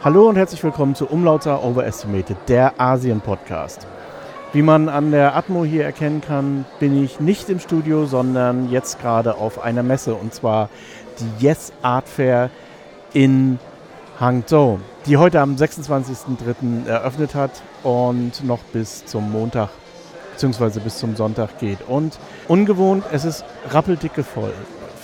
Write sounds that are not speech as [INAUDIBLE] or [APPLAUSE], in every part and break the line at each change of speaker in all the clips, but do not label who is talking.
Hallo und herzlich willkommen zu Umlauter Overestimated, der Asien-Podcast. Wie man an der Atmo hier erkennen kann, bin ich nicht im Studio, sondern jetzt gerade auf einer Messe und zwar die Yes Art Fair in Hangzhou, die heute am 26.03. eröffnet hat und noch bis zum Montag bzw. bis zum Sonntag geht. Und ungewohnt, es ist rappeldicke voll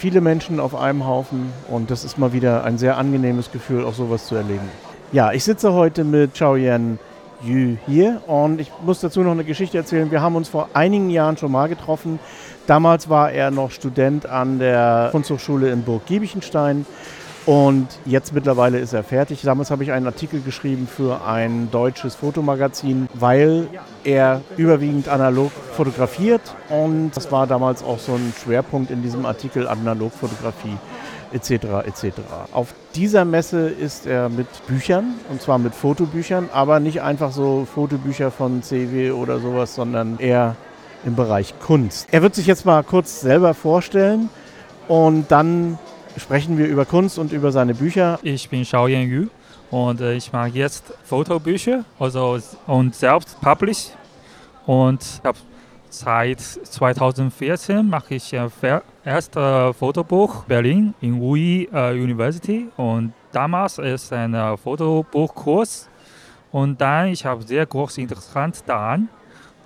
viele Menschen auf einem Haufen und das ist mal wieder ein sehr angenehmes Gefühl, auch sowas zu erleben. Ja, ich sitze heute mit Chao Yan Yu hier und ich muss dazu noch eine Geschichte erzählen. Wir haben uns vor einigen Jahren schon mal getroffen. Damals war er noch Student an der Kunsthochschule in Burg Giebichenstein und jetzt mittlerweile ist er fertig. Damals habe ich einen Artikel geschrieben für ein deutsches Fotomagazin, weil er überwiegend analog fotografiert. Und das war damals auch so ein Schwerpunkt in diesem Artikel Analogfotografie etc. etc. Auf dieser Messe ist er mit Büchern, und zwar mit Fotobüchern, aber nicht einfach so Fotobücher von CW oder sowas, sondern eher im Bereich Kunst. Er wird sich jetzt mal kurz selber vorstellen und dann sprechen wir über Kunst und über seine Bücher.
Ich bin Shao Yan Yu und äh, ich mache jetzt Fotobücher also, und selbst publish. Und seit 2014 mache ich ein erstes Fotobuch Berlin in UI uh, University und damals ist ein Fotobuchkurs und dann ich habe sehr groß interessant daran.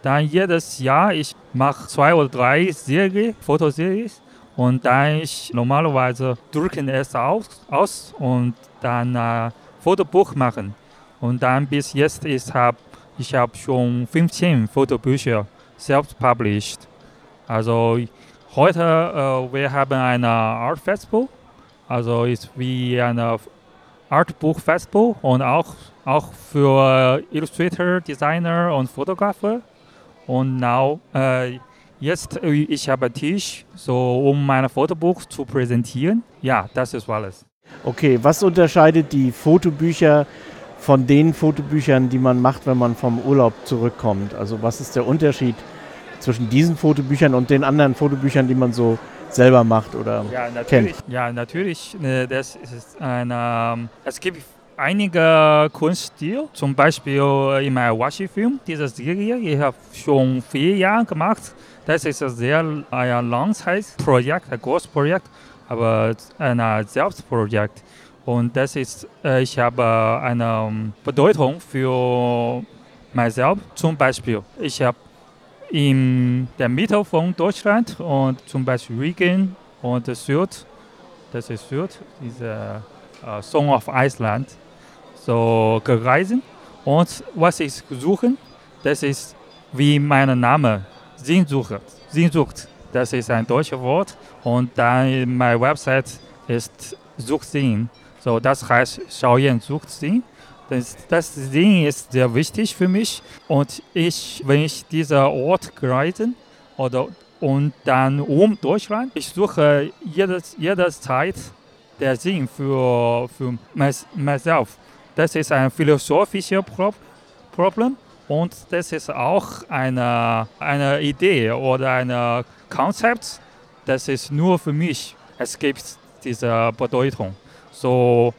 Dann jedes Jahr ich mache zwei oder drei Serie, Fotoserien und dann ich normalerweise drücken es aus, aus und dann äh, Fotobuch machen. Und dann bis jetzt ich habe ich hab schon 15 Fotobücher selbst published. Also heute äh, wir haben eine Art Festival, also ist wie eine Artbuch Festival und auch auch für Illustrator, Designer und Fotografer. Und now äh, Jetzt äh, ich habe Tisch, so um mein Fotobuch zu präsentieren. Ja, das ist alles.
Okay, was unterscheidet die Fotobücher von den Fotobüchern, die man macht, wenn man vom Urlaub zurückkommt? Also was ist der Unterschied zwischen diesen Fotobüchern und den anderen Fotobüchern, die man so selber macht oder
ja, kennt?
Ja,
natürlich. Ne, das ist ein, ähm, es gibt einige Kunststil, zum Beispiel in meinem Washi-Film, diese Serie, ich habe schon vier Jahre gemacht. Das ist ein sehr ein Langzeitprojekt, ein großes Projekt, aber ein Selbstprojekt. Und das ist, äh, ich habe eine Bedeutung für myself. Zum Beispiel, ich habe in der Mitte von Deutschland und zum Beispiel Regen und Süd, das ist Süd, diese uh, Song of Iceland, so gereist. Und was ich suche, das ist wie mein Name Sehnsucht. Sehnsucht, das ist ein deutsches Wort. Und dann meine Website ist Suchsinn. So, das heißt Schauen sucht Sinn. Das, das Sinn ist sehr wichtig für mich. Und ich, wenn ich diesen Ort reise oder und dann um Deutschland, ich suche jedes, jederzeit der Sinn für, für myself. Das ist ein philosophisches Problem und das ist auch eine, eine Idee oder ein Konzept, das ist nur für mich. Es gibt diese Bedeutung. So,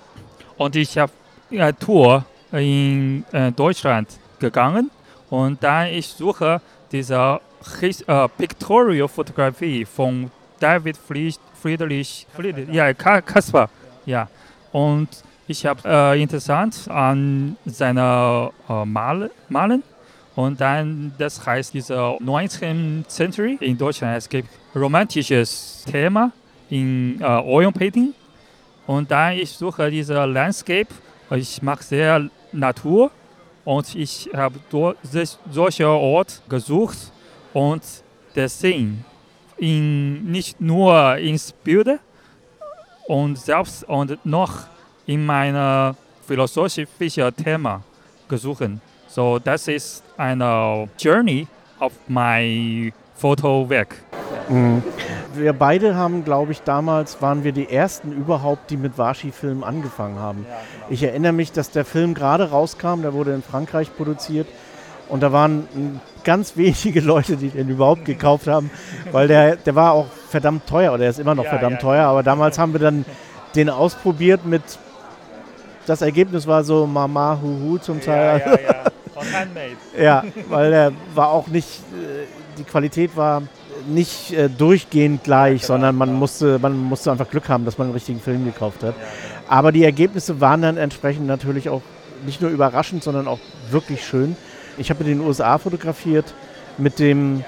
und ich habe eine Tour in äh, Deutschland gegangen und dann ich suche diese äh, Pictorial Fotografie von David Friedrich, Friedrich, Friedrich ja, Kasper, ja. Und ich habe äh, interessant an seiner äh, Mal Malen und dann, das heißt, diese 19. Century in Deutschland, es gibt romantisches Thema in äh, Oil Painting. Und dann ich suche diese Landscape, ich mag sehr Natur und ich habe solche Ort gesucht und deswegen in, nicht nur ins Bild und selbst und noch in meinem philosophischen Thema gesucht. So, das ist eine Journey auf mein Fotowerk.
Mhm. Wir beide haben, glaube ich, damals waren wir die ersten überhaupt, die mit Washi-Film angefangen haben. Ja, genau. Ich erinnere mich, dass der Film gerade rauskam, der wurde in Frankreich produziert und da waren ganz wenige Leute, die den überhaupt gekauft haben, weil der, der war auch verdammt teuer oder er ist immer noch ja, verdammt ja, teuer, aber damals haben wir dann den ausprobiert mit das Ergebnis war so Mama Huhu zum Teil.
Ja, ja, ja. [LAUGHS] Und handmade.
Ja, weil er war auch nicht, äh, die Qualität war nicht äh, durchgehend gleich,
genau,
sondern man
genau.
musste, man musste einfach Glück haben, dass man einen richtigen Film gekauft hat.
Ja,
Aber die Ergebnisse waren dann entsprechend natürlich auch nicht nur überraschend, sondern auch wirklich schön. Ich habe in den USA fotografiert mit dem,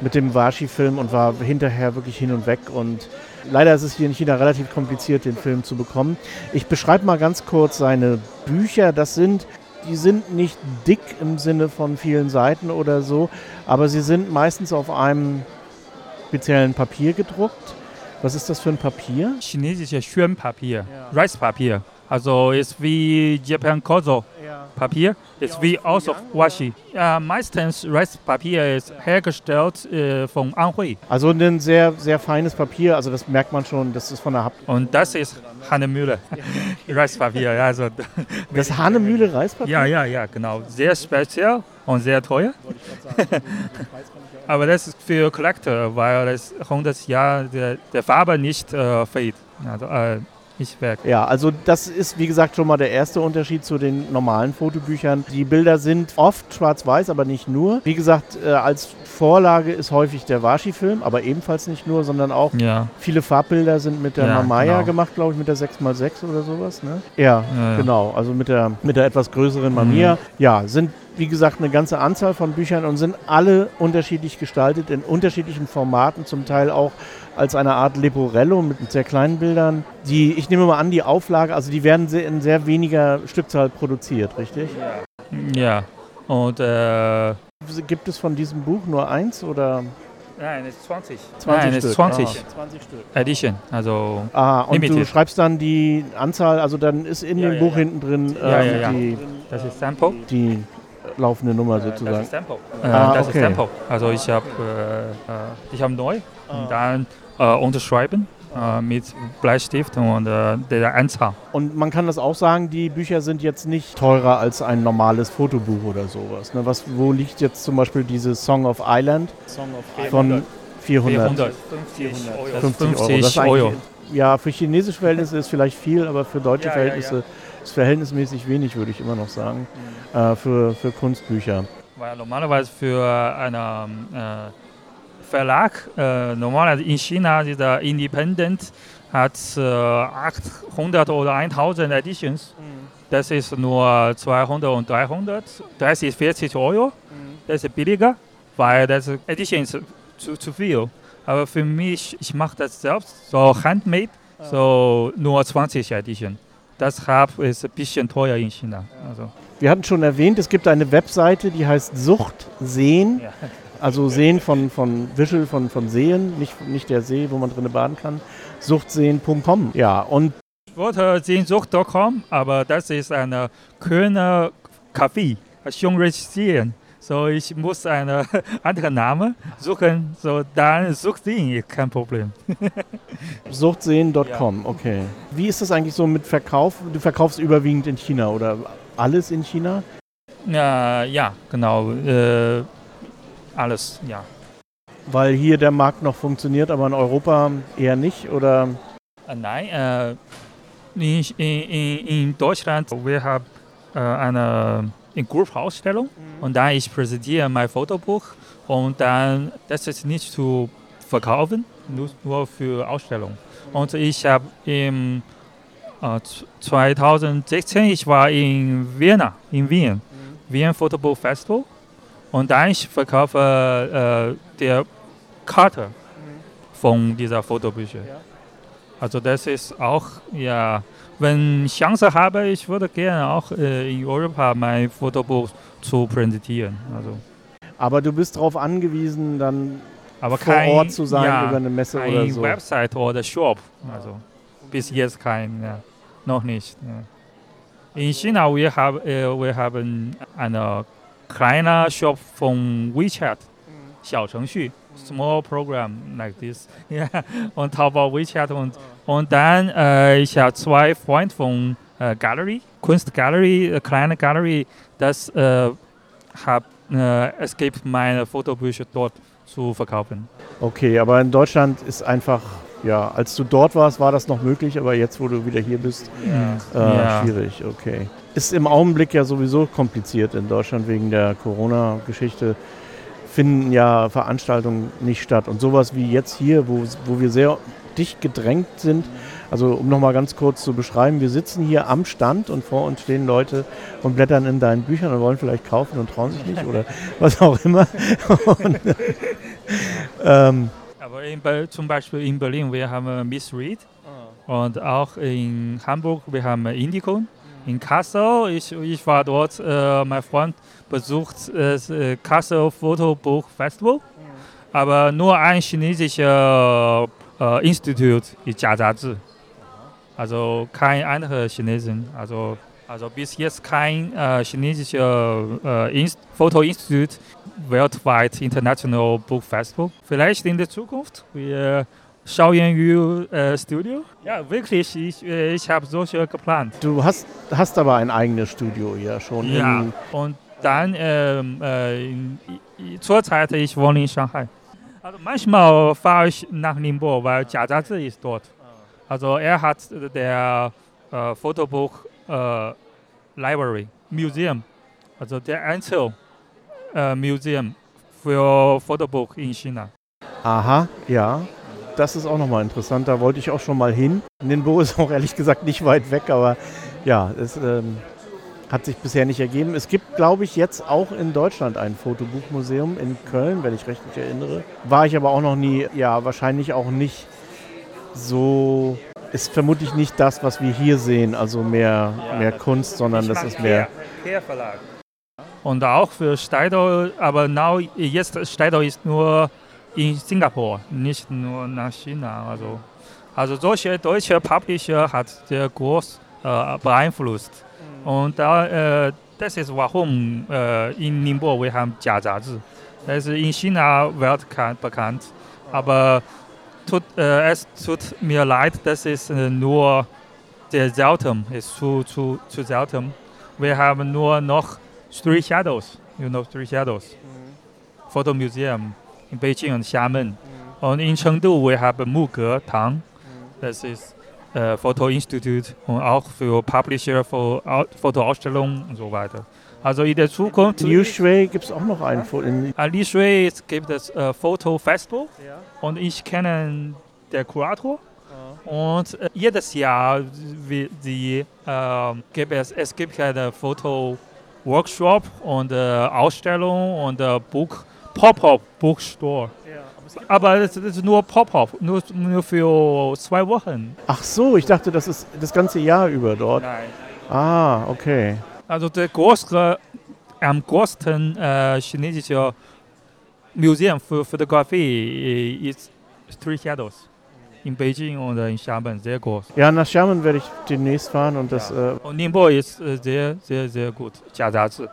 mit dem Washi-Film und war hinterher wirklich hin und weg. Und leider ist es hier in China relativ kompliziert, den Film zu bekommen. Ich beschreibe mal ganz kurz seine Bücher. Das sind, die sind nicht dick im Sinne von vielen Seiten oder so, aber sie sind meistens auf einem speziellen Papier gedruckt. Was ist das für ein Papier?
Chinesische Schönpapier, Reispapier. Also ist wie Japan Kozo Papier, ist wie aus Washi. Ja, meistens Reispapier ist hergestellt äh, von Anhui.
Also ein sehr, sehr feines Papier, also das merkt man schon, das ist von der Haptik.
Und das ist Hanemühle. Reispapier, ja, also [LAUGHS]
Das Hanemühle Reispapier?
ja, ja, ja, genau. Sehr speziell und sehr teuer. [LAUGHS] Aber das ist für Collector, weil das 100 Jahre der, der Farbe nicht äh, fade, also äh, nicht weg.
Ja, also das ist wie gesagt schon mal der erste Unterschied zu den normalen Fotobüchern. Die Bilder sind oft schwarz-weiß, aber nicht nur. Wie gesagt, äh, als Vorlage ist häufig der Washi-Film, aber ebenfalls nicht nur, sondern auch
Ja,
viele Farbbilder sind mit der
Ja,
Mamaya
genau.
gemacht, glaube ich, mit der 6x6 oder sowas. Ne? Ja,
Ja, ja.
genau, also mit der, mit der etwas größeren Mamiya. Ja, sind wie gesagt eine ganze Anzahl von Büchern und sind alle unterschiedlich gestaltet, in unterschiedlichen Formaten, zum Teil auch als eine Art Leporello mit sehr kleinen Bildern. Die, ich nehme mal an, die Auflage, also die werden in sehr weniger Stückzahl produziert, richtig?
ja. Und äh,
Gibt es von diesem Buch nur eins oder
nein, es ist 20.
20
nein, es
Stück?
ist 20
Ah, 20 Stück.
Edition. Also
Ah, und du
Limited.
schreibst dann die Anzahl, also dann ist in
Ja,
dem
ja,
Buch
ja.
hinten drin
Ja, ja, ja.
Die,
das ist Sample.
die laufende Nummer
Äh, Das
sozusagen.
ist Sample. Äh,
Ah,
das
okay.
ist Sample. Also ich habe äh, äh, ich habe neu
Ah.
und dann äh, unterschreiben äh, mit Bleistift und äh, der Anzahl.
Und man kann das auch sagen, die Bücher sind jetzt nicht teurer als ein normales Fotobuch oder sowas. Ne? Was, wo liegt jetzt zum Beispiel diese Song of Island von 400?
450 Euro.
50 Euro.
50
Das ist
Euro.
eigentlich- Ja, für chinesische Verhältnisse ist vielleicht viel, aber für deutsche
Ja, ja,
Verhältnisse ist verhältnismäßig wenig, würde ich immer noch sagen, äh, für, für Kunstbücher.
Weil normalerweise für einen äh, Verlag, äh, normalerweise in China, dieser Independent hat äh, 800 oder 1000 Editions. Das ist nur 200 und 300. Das ist 40 Euro. Das ist billiger, weil das Edition ist zu, zu viel. Aber für mich, ich mache das selbst, so handmade, so nur 20 Edition. Deshalb ist ein bisschen teuer in China. Also,
Wir hatten schon erwähnt, es gibt eine Webseite, die heißt Sucht Sehen.
ja.
Also Sehen von, von Visual, von, von Sehen, nicht, nicht der See, wo man drinnen baden kann. Suchtsehen.com. Ja, und
Ich wollte sehnsucht.com, aber das ist ein Kölner Café, schon registrieren. So, ich muss einen [LAUGHS] anderen Namen suchen, so dann sucht ihn, kein Problem. [LAUGHS]
Suchtsehen.com, okay. Wie ist das eigentlich so mit Verkauf? Du verkaufst überwiegend in China oder alles in China?
Ja, ja genau. Äh, alles, ja.
Weil hier der Markt noch funktioniert, aber in Europa eher nicht? Oder
Äh, nein, äh, in, in, in, Deutschland, wir haben äh, eine in Group-Ausstellung und dann ich präsentiere mein Fotobuch und dann, das ist nicht zu verkaufen, nur, nur für Ausstellung. Und ich habe im äh, z- 2016, ich war in Vienna, in Wien, Wien Fotobuch Festival und dann ich verkaufe äh, der Karte von dieser Fotobücher. Also das ist auch, ja, wenn ich Chance habe, ich würde gerne auch äh, in Europa mein Fotobuch zu präsentieren. Also,
aber du bist darauf angewiesen, dann
aber
vor
kein,
Ort zu sein
ja,
über eine Messe
kein
oder so.
Website oder Shop. Also bis jetzt kein, ja, noch nicht. Ja. In China wir haben äh, wir haben eine kleine Shop von WeChat, 小程序 small program like this. [LAUGHS] Ja, und Taobao WeChat und und dann äh, ich habe zwei Freunde von äh, Gallery, Kunstgallery, äh, kleine Gallery, das äh, hab, äh, es gibt meine Fotobücher dort zu verkaufen.
Okay, aber in Deutschland ist einfach ja, als du dort warst, war das noch möglich, aber jetzt, wo du wieder hier bist,
Ja.
äh,
Ja.
schwierig, okay. Ist im Augenblick ja sowieso kompliziert in Deutschland wegen der Corona-Geschichte. Finden ja Veranstaltungen nicht statt. Und sowas wie jetzt hier, wo, wo wir sehr dicht gedrängt sind. Also um nochmal ganz kurz zu beschreiben, wir sitzen hier am Stand und vor uns stehen Leute und blättern in deinen Büchern und wollen vielleicht kaufen und trauen sich nicht oder [LAUGHS] was auch immer. Und, ähm,
Aber in, Be- zum Beispiel in Berlin, wir haben Miss Reed und auch in Hamburg, wir haben Indicon. In Kassel, ich, ich war dort, äh, mein Freund besucht das äh, Kassel Fotobuch Festival, aber nur ein chinesisches äh, Institut ist Jiazhazi. Also kein anderer Chinesen. Also, also bis jetzt kein äh, chinesisches äh, Inst Fotoinstitut weltweit International Book Festival. Vielleicht in der Zukunft. Wir schauen Yu äh, Studio. Ja, wirklich, ich, äh, ich habe solche geplant.
du hast, hast aber ein eigenes Studio hier schon.
Ja. Und dann ähm, äh, in, zurzeit ich wohne in Shanghai. Also manchmal fahre ich nach Ningbo, weil Jiazhazi ist dort. Also er hat äh, der äh, Fotobuch äh, Library Museum, also der Einzel äh, Museum für Fotobuch in China.
aha, ja. Das ist auch nochmal interessant. Da wollte ich auch schon mal hin. Ningbo ist auch ehrlich gesagt nicht weit weg, aber ja, es ähm, hat sich bisher nicht ergeben. Es gibt, glaube ich, jetzt auch in Deutschland ein Fotobuchmuseum in Köln, wenn ich richtig erinnere. War ich aber auch noch nie, ja, wahrscheinlich auch nicht so. Ist vermutlich nicht das, was wir hier sehen, also mehr, mehr Kunst, sondern das ist mehr.
Verlag. Und auch für Steido, aber now, jetzt Steido ist nur in Singapur, nicht nur nach China. Also, also solche deutsche Publisher hat sehr groß äh, beeinflusst. Und äh, das ist warum äh, in Ningbo wir haben Jiazhazi. Das ist in China weltbekannt, bekannt. Aber tut, es tut mir leid, das ist nur sehr selten, ist zu, zu, zu selten. Wir haben nur noch Three Shadows, you know Three Shadows, Photo Museum in Beijing und Xiamen. Und in Chengdu wir haben Muge Tang, das ist äh, Photo Institute und auch für Publisher, für Au- Fotoausstellungen und so weiter. Also in der Zukunft,
Liu Shui gibt es auch noch einen. Fo- In,
an Li Shui gibt es äh, Photo Festival und ich kenne den Kurator. Und äh, jedes Jahr wie die, ähm, gibt es, es gibt eine Foto-Workshop und äh, Ausstellung und äh, Buch, Pop-Up Bookstore. Aber es ist nur Pop-Up, nur, nur für zwei Wochen.
ach so, ich dachte, das ist das ganze Jahr über dort.
Nein.
Ah, okay.
Also der größte, am größten äh, chinesische Museum für Fotografie äh, ist Three Shadows in Beijing und in Xiamen, sehr groß.
Ja, nach Xiamen werde ich demnächst fahren und das. Äh,
Und Ningbo ist äh, sehr, sehr, sehr gut. Jiazhazi.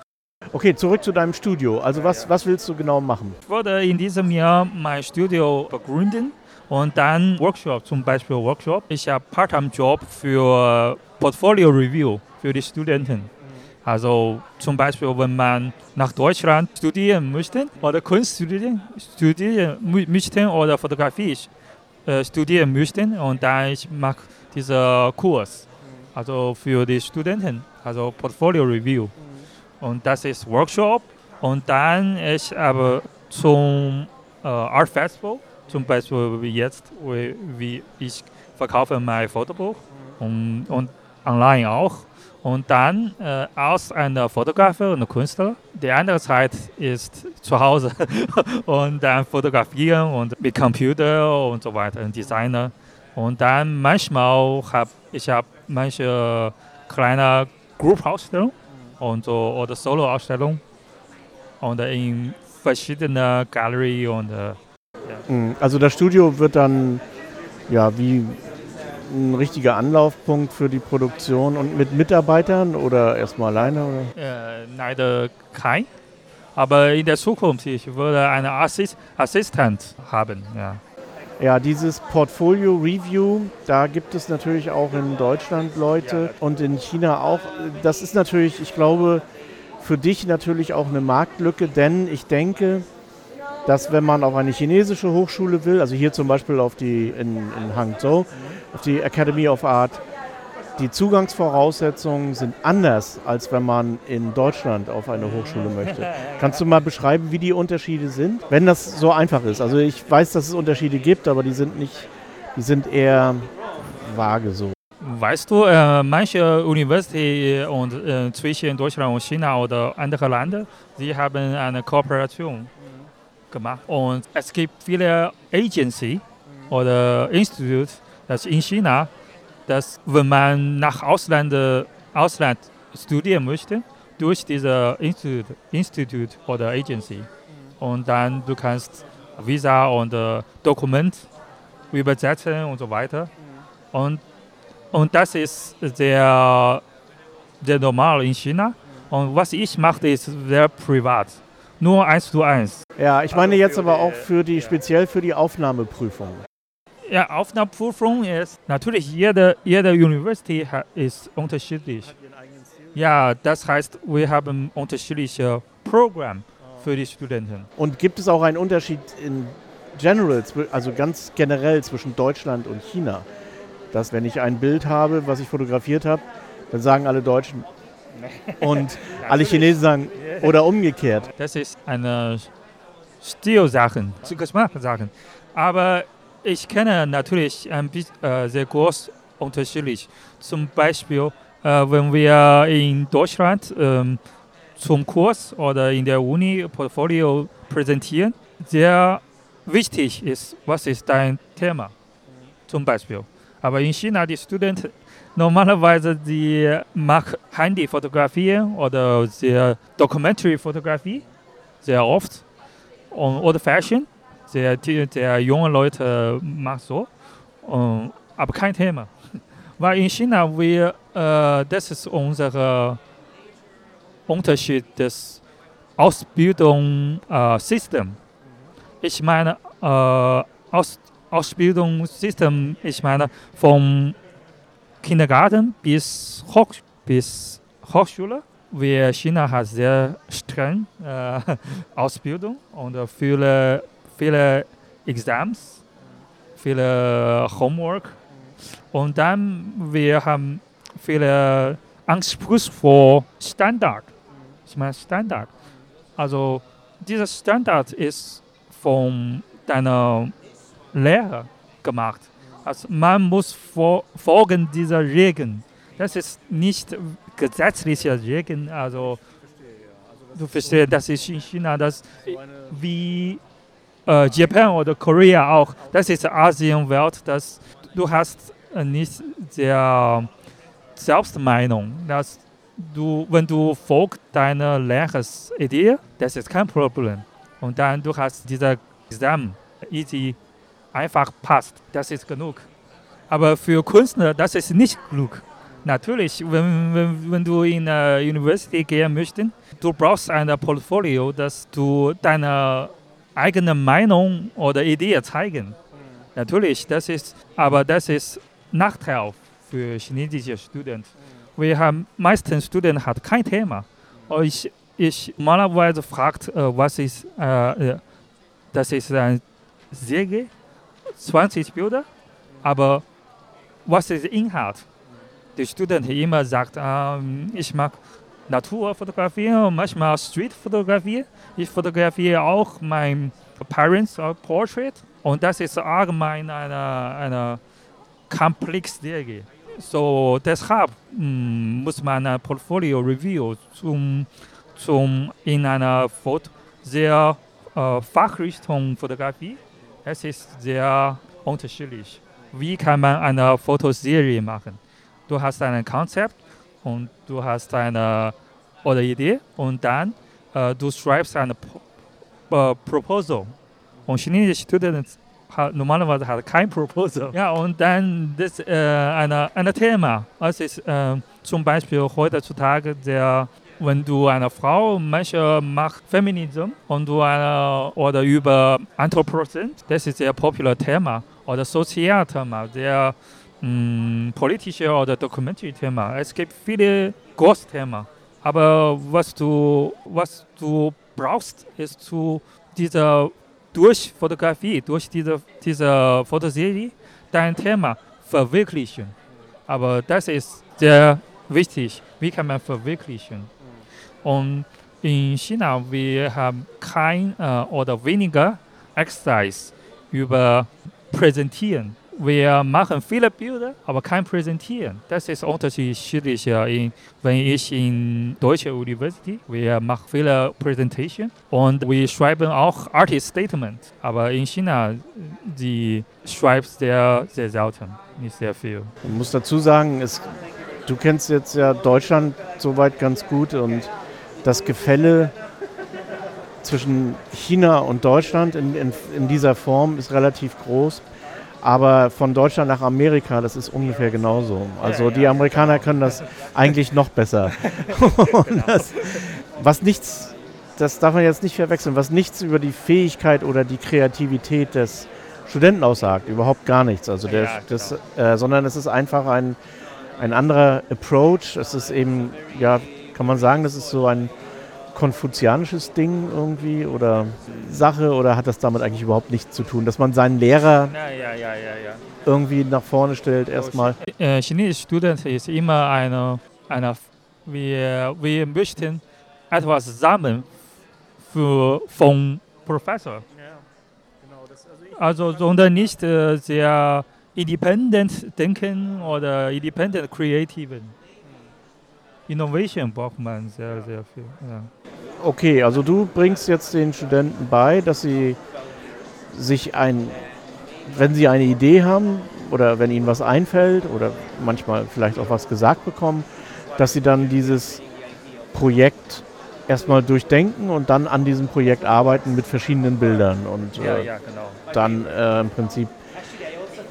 Okay, zurück zu deinem Studio. Also was, was willst du genau machen?
Ich wollte in diesem Jahr mein Studio begründen und dann Workshop, zum Beispiel Workshop. Ich habe Part-Time-Job für Portfolio Review für die Studenten. Also zum Beispiel, wenn man nach Deutschland studieren möchte oder Kunst studieren, studieren möchten oder Fotografie äh, studieren möchten und dann ich mache diesen Kurs, also für die Studenten, also Portfolio Review. Und das ist Workshop und dann ich habe zum äh, Art Festival, zum Beispiel jetzt, wie, ich verkaufe mein Fotobuch und, und online auch. Und dann äh, als ein Fotografer und Künstler, die andere Zeit ist zu Hause [LAUGHS] und dann fotografieren und mit Computer und so weiter, ein Designer. Und dann manchmal habe ich hab manche kleine Group-Ausstellungen und so, oder Solo-Ausstellungen und in verschiedenen Galerien und äh,
Mm, Also das Studio wird dann ja wie ein richtiger Anlaufpunkt für die Produktion und mit Mitarbeitern oder erstmal alleine? Oder?
äh, leider kein. Aber in der Zukunft, ich würde einen Assist Assistent haben. Ja.
Ja, dieses Portfolio Review, da gibt es natürlich auch in Deutschland Leute und in China auch. Das ist natürlich, ich glaube, für dich natürlich auch eine Marktlücke, denn ich denke, dass wenn man auf eine chinesische Hochschule will, also hier zum Beispiel auf die in, in Hangzhou, auf die Academy of Art, die Zugangsvoraussetzungen sind anders, als wenn man in Deutschland auf eine Hochschule möchte. Kannst du mal beschreiben, wie die Unterschiede sind? Wenn das so einfach ist. Also ich weiß, dass es Unterschiede gibt, aber die sind nicht, die sind eher vage so.
Weißt du, äh, manche Universitäten und äh, zwischen Deutschland und China oder andere Länder, sie haben eine Kooperation gemacht und es gibt viele Agency oder Institute, das in China dass wenn man nach Ausland, Ausland studieren möchte, durch diese Institut, Institut oder Agency. Und dann du kannst Visa und äh, Dokument übersetzen und so weiter. Und, und das ist sehr, sehr normal in China. Und was ich mache, ist sehr privat. Nur eins zu eins.
Ja, ich meine jetzt aber auch für die, speziell für die Aufnahmeprüfung.
Ja, Aufnahmeprüfung ist natürlich jede, jede University ist unterschiedlich. Ja, das heißt, wir haben unterschiedliche Programme für die Studenten.
Und gibt es auch einen Unterschied in general, also ganz generell zwischen Deutschland und China? Dass wenn ich ein Bild habe, was ich fotografiert habe, dann sagen alle Deutschen und [LAUGHS] alle Chinesen sagen oder umgekehrt.
Das ist eine Stilsache, Geschmackssache. Aber ich kenne natürlich ein bisschen, äh, sehr groß unterschiedlich. Zum Beispiel, äh, wenn wir in Deutschland ähm, zum Kurs oder in der Uni Portfolio präsentieren, sehr wichtig ist, was ist dein Thema, zum Beispiel. Aber in China, die Studenten normalerweise die machen Handyfotografie oder sehr Documentary-Fotografie, sehr oft, und, oder Fashion der, der junge Leute macht so, um, aber kein Thema. [LAUGHS] Weil in China, wir, äh, das ist unser Unterschied des Ausbildungssystems. Äh, ich meine, äh, Aus, Ausbildungssystem, ich meine, vom Kindergarten bis, Hoch, bis Hochschule. Wir China hat sehr streng äh, [LAUGHS] Ausbildung und viele viele Exams, viele Homework und dann wir haben viele anspruchsvolle Standard. Ich meine Standard. Also dieser Standard ist von deiner Lehrer gemacht. Also man muss folgen dieser Regeln. Das ist nicht gesetzliche Regeln. Also du verstehst, das ist in China, das wie äh, Japan oder Korea auch. Das ist Asienwelt, dass du hast äh, nicht sehr Selbstmeinung, dass du, wenn du folgst deiner Lehrersidee, das ist kein Problem. Und dann du hast dieser Examen easy einfach passt, das ist genug. Aber für Künstler, das ist nicht genug. Natürlich, wenn, wenn, wenn du in eine University gehen möchtest, du brauchst ein Portfolio, dass du deine eigene Meinung oder Idee zeigen. Natürlich, das ist, aber das ist Nachteil für chinesische Studenten. Wir haben meisten Studenten hat kein Thema. Ich, ich normalerweise fragt, äh, was ist, äh, äh, das ist ein Säge, 20 Bilder, aber was ist Inhalt? Die Studenten immer sagt, ähm, ich mag Naturfotografie und manchmal Streetfotografie. Ich fotografiere auch mein Parents Portrait und das ist allgemein eine, eine komplexe Serie. So deshalb mm, muss man ein Portfolio Review zum, zum in einer Foto sehr äh, Fachrichtung Fotografie. Es ist sehr unterschiedlich. Wie kann man eine Fotoserie machen? Du hast ein Konzept und du hast eine oder Idee und dann äh, du schreibst eine äh, Proposal. Und chinesische Studenten normalerweise hat kein Proposal. Ja, und dann das äh, eine, ein Thema. Es ist äh, zum Beispiel heutzutage der wenn du eine Frau, manche macht Feminism und du eine, oder über Anthropozän, das ist ein populäres Thema oder Sozialthema, der politische oder dokumentische Thema. Es gibt viele Großthemen. Aber was du, was du brauchst, ist zu dieser durch Fotografie, durch diese, diese Fotoserie, dein Thema verwirklichen. Aber das ist sehr wichtig. Wie kann man verwirklichen? Und in China, wir haben kein äh, oder weniger Exercise über Präsentieren. Wir machen viele Bilder, aber kein Präsentieren. Das ist unterschiedlich. In, wenn ich in deutscher Universität, wir machen viele Präsentationen und wir schreiben auch Artist Statement. Aber in China, die schreibt sehr, sehr selten, nicht sehr viel.
Ich muss dazu sagen, es, du kennst jetzt ja Deutschland soweit ganz gut und das Gefälle zwischen China und Deutschland in, in, in dieser Form ist relativ groß. Aber von Deutschland nach Amerika, das ist ungefähr genauso. Also die Amerikaner können das eigentlich noch besser. [LAUGHS] das, was nichts, das darf man jetzt nicht verwechseln, was nichts über die Fähigkeit oder die Kreativität des Studenten aussagt, überhaupt gar nichts. Also der, das, äh, sondern es ist einfach ein, ein anderer Approach. Es ist eben, ja, kann man sagen, das ist so ein konfuzianisches Ding irgendwie oder Sache oder hat das damit eigentlich überhaupt nichts zu tun, dass man seinen Lehrer
ja, ja, ja,
irgendwie nach vorne stellt erstmal?
Äh, chinesische Student ist immer eine, eine wir, wir möchten etwas sammeln für, vom Professor. Also, sondern nicht äh, sehr independent denken oder independent creativen. Innovation braucht man sehr, sehr viel. Ja.
Okay, also du bringst jetzt den Studenten bei, dass sie sich ein, wenn sie eine Idee haben oder wenn ihnen was einfällt oder manchmal vielleicht auch was gesagt bekommen, dass sie dann dieses Projekt erstmal durchdenken und dann an diesem Projekt arbeiten mit verschiedenen Bildern und
ja, äh, ja, genau.
dann äh, im Prinzip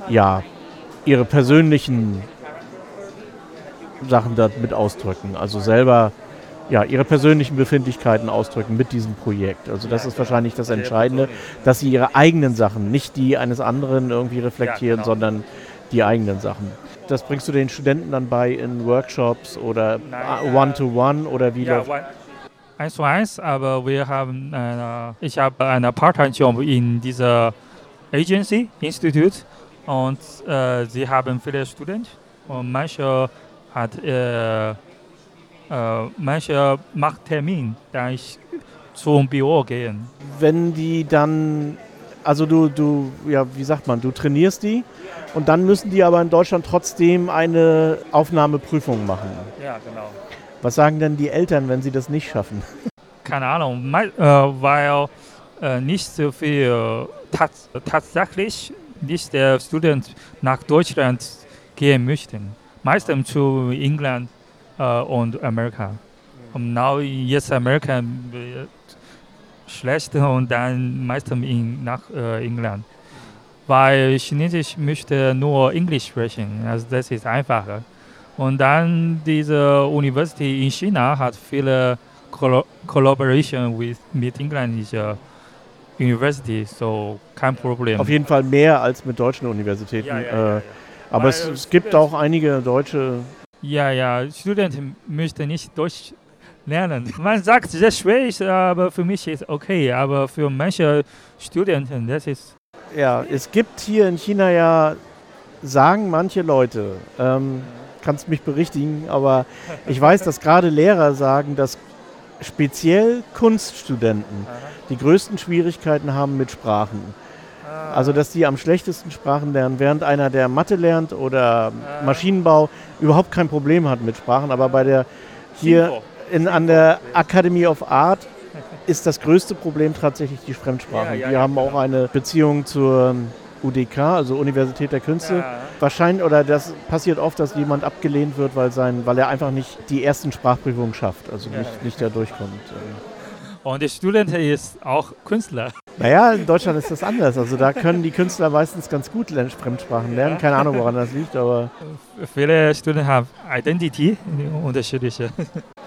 ja ihre persönlichen Sachen damit ausdrücken. Also selber ja, ihre persönlichen Befindlichkeiten ausdrücken mit diesem Projekt. Also das ist wahrscheinlich das Entscheidende, dass sie ihre eigenen Sachen, nicht die eines anderen irgendwie reflektieren, ja, genau. sondern die eigenen Sachen. Das bringst du den Studenten dann bei in Workshops oder One-to-One -one oder wie? Ja,
eins zu eins, aber wir haben eine, ich habe eine Part-Time-Job in dieser Agency, Institut und äh, sie haben viele Studenten und manche hat äh, äh, manche macht Termin, da ich zum Büro gehen.
Wenn die dann, also du, du, ja, wie sagt man, du trainierst die und dann müssen die aber in Deutschland trotzdem eine Aufnahmeprüfung machen.
Ja, genau.
Was sagen denn die Eltern, wenn sie das nicht schaffen? [LAUGHS]
Keine Ahnung, äh, weil äh, nicht so viel tats tatsächlich nicht der Student nach Deutschland gehen möchten meistens zu England äh, und Amerika. Und now jetzt Amerika schlecht und dann meistens in, nach äh, England. Weil Chinesisch möchte nur Englisch sprechen, also das ist einfacher. Und dann diese Universität in China hat viele Coll Collaboration with, mit englischer University, so kein Problem.
Auf jeden Fall mehr als mit deutschen Universitäten. Ja, ja, ja, äh, aber es, es gibt auch einige deutsche.
Ja, ja, Studenten möchten nicht Deutsch lernen. Man sagt, sehr schwierig, aber für mich ist okay. Aber für manche Studenten, das ist.
Ja, es gibt hier in China ja, sagen manche Leute, ähm, kannst mich berichtigen, aber ich weiß, dass gerade Lehrer sagen, dass speziell Kunststudenten die größten Schwierigkeiten haben mit Sprachen. Also, dass die am schlechtesten Sprachen lernen, während einer, der Mathe lernt oder Maschinenbau, überhaupt kein Problem hat mit Sprachen. Aber bei der hier in, an der Academy of Art ist das größte Problem tatsächlich die Fremdsprachen. Wir haben auch eine Beziehung zur UDK, also Universität der Künste. Wahrscheinlich, oder das passiert oft, dass jemand abgelehnt wird, weil, sein, weil er einfach nicht die ersten Sprachprüfungen schafft, also nicht, nicht da durchkommt.
Und der Student ist auch Künstler.
Naja, in Deutschland ist das anders. Also da können die Künstler meistens ganz gut Fremdsprachen lernen. Keine Ahnung, woran das liegt, aber.
Viele Studenten haben Identity, unterschiedliche.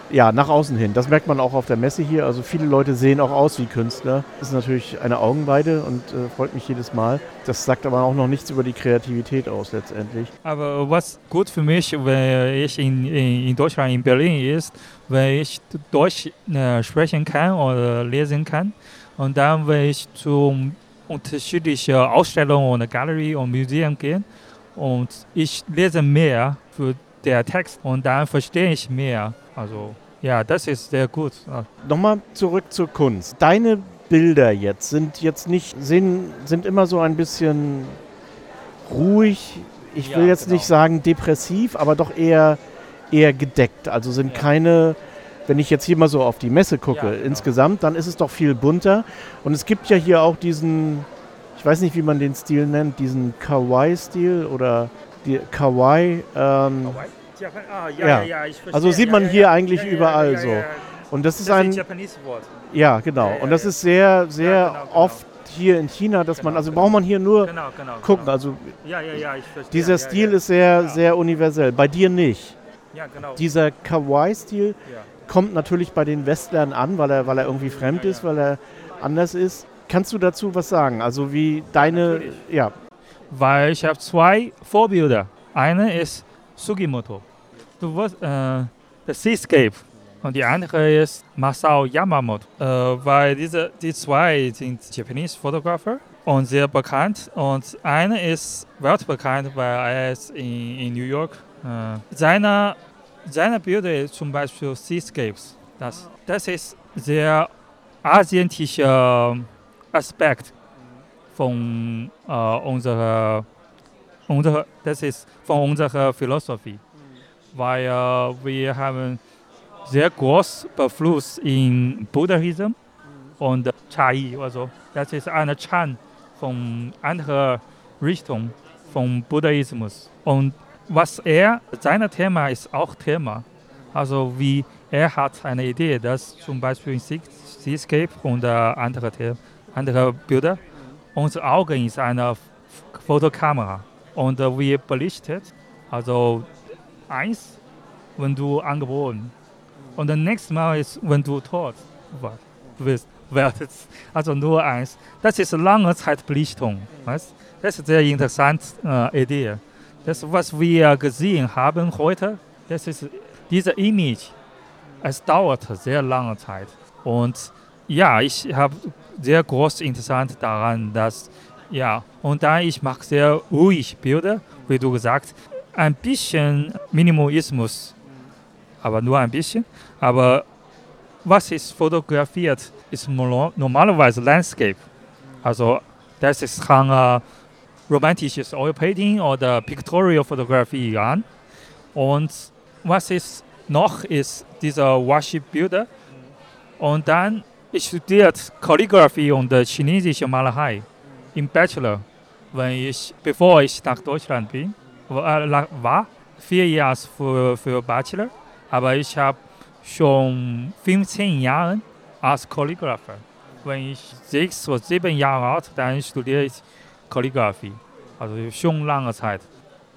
Ja, nach außen hin. Das merkt man auch auf der Messe hier. Also viele Leute sehen auch aus wie Künstler. Das ist natürlich eine Augenweide und äh, freut mich jedes Mal. Das sagt aber auch noch nichts über die Kreativität aus letztendlich.
Aber was gut für mich, wenn ich in, in, in Deutschland, in Berlin ist, wenn ich Deutsch äh, sprechen kann oder lesen kann und dann, wenn ich zum unterschiedliche Ausstellungen und Galerie und Museen gehen und ich lese mehr für der Text und dann verstehe ich mehr. Also ja, das ist sehr gut.
Nochmal zurück zur Kunst. Deine Bilder jetzt sind jetzt nicht, sind, sind immer so ein bisschen ruhig. Ich will ja, jetzt genau. nicht sagen depressiv, aber doch eher, eher gedeckt. Also sind ja. keine, wenn ich jetzt hier mal so auf die Messe gucke, ja, genau. insgesamt, dann ist es doch viel bunter. Und es gibt ja hier auch diesen, ich weiß nicht, wie man den Stil nennt, diesen Kawaii-Stil oder die Kawaii. Ähm, Kawaii? Ah, ja, ja, ja, ich verstehe. Also sieht man hier eigentlich überall so. Und das ist das ein. Ist Wort. Ja, genau. Und das ist sehr, sehr genau, genau. oft hier in China, dass genau, man, also braucht man hier nur genau, genau, gucken. Genau. Also ja, ja, ja, ich verstehe. dieser Stil ist sehr, sehr universell. Bei dir nicht. Ja, genau. Dieser Kawaii-Stil kommt natürlich bei den Westlern an, weil er, weil er irgendwie fremd ist, weil er anders ist. Kannst du dazu was sagen? Also wie deine, ja.
Weil ich habe zwei Vorbilder. Eine ist Sugimoto. Du wirst, äh, The Seascape. Und die andere ist Masao Yamamoto. Äh, weil diese, die zwei sind Japanese Fotografer und sehr bekannt. Und einer ist weltbekannt, weil er ist in, in New York. Äh, seine, seine Bilder ist zum Beispiel Seascapes. Das, das ist sehr asiatischer Aspekt von äh, unserer, unserer, das ist von unserer Philosophie. Weil äh, wir haben sehr groß beeinflusst in Buddhismus und Chai. Also das ist eine Chan von anderer Richtung vom Buddhismus. Und was er, sein Thema ist auch Thema. Also wie er hat eine Idee, dass zum Beispiel in Seascape und äh, andere, andere Bilder, unser Auge ist eine Fotokamera und äh, wir belichtet, also eins, wenn du angeboren und das nächste Mal ist, wenn du tot wirst. Also nur eins. Das ist lange Zeitbelichtung. Weißt? Das ist eine sehr interessante äh, Idee. Das, was wir gesehen haben heute, das ist diese Image. Es dauert sehr lange Zeit. Und ja, ich habe sehr groß Interesse daran, dass, ja, und dann ich mache sehr ruhig Bilder, wie du gesagt, ein bisschen Minimalismus aber nur ein bisschen. Aber was ist fotografiert, ist normalerweise Landscape. Also das ist äh, romantisches Oil Painting oder Pictorial Fotografie an. Und was ist noch, ist dieser Worship-Bilder. Und dann ich studiert Kalligrafie und chinesische Malerei im Bachelor, wenn ich, bevor ich nach Deutschland bin, war vier Jahre für, für Bachelor. Aber ich habe schon 15 Jahre als Kalligrapher. Wenn ich sechs oder sieben Jahre alt, dann studiere ich Kalligrafie. Also schon lange Zeit.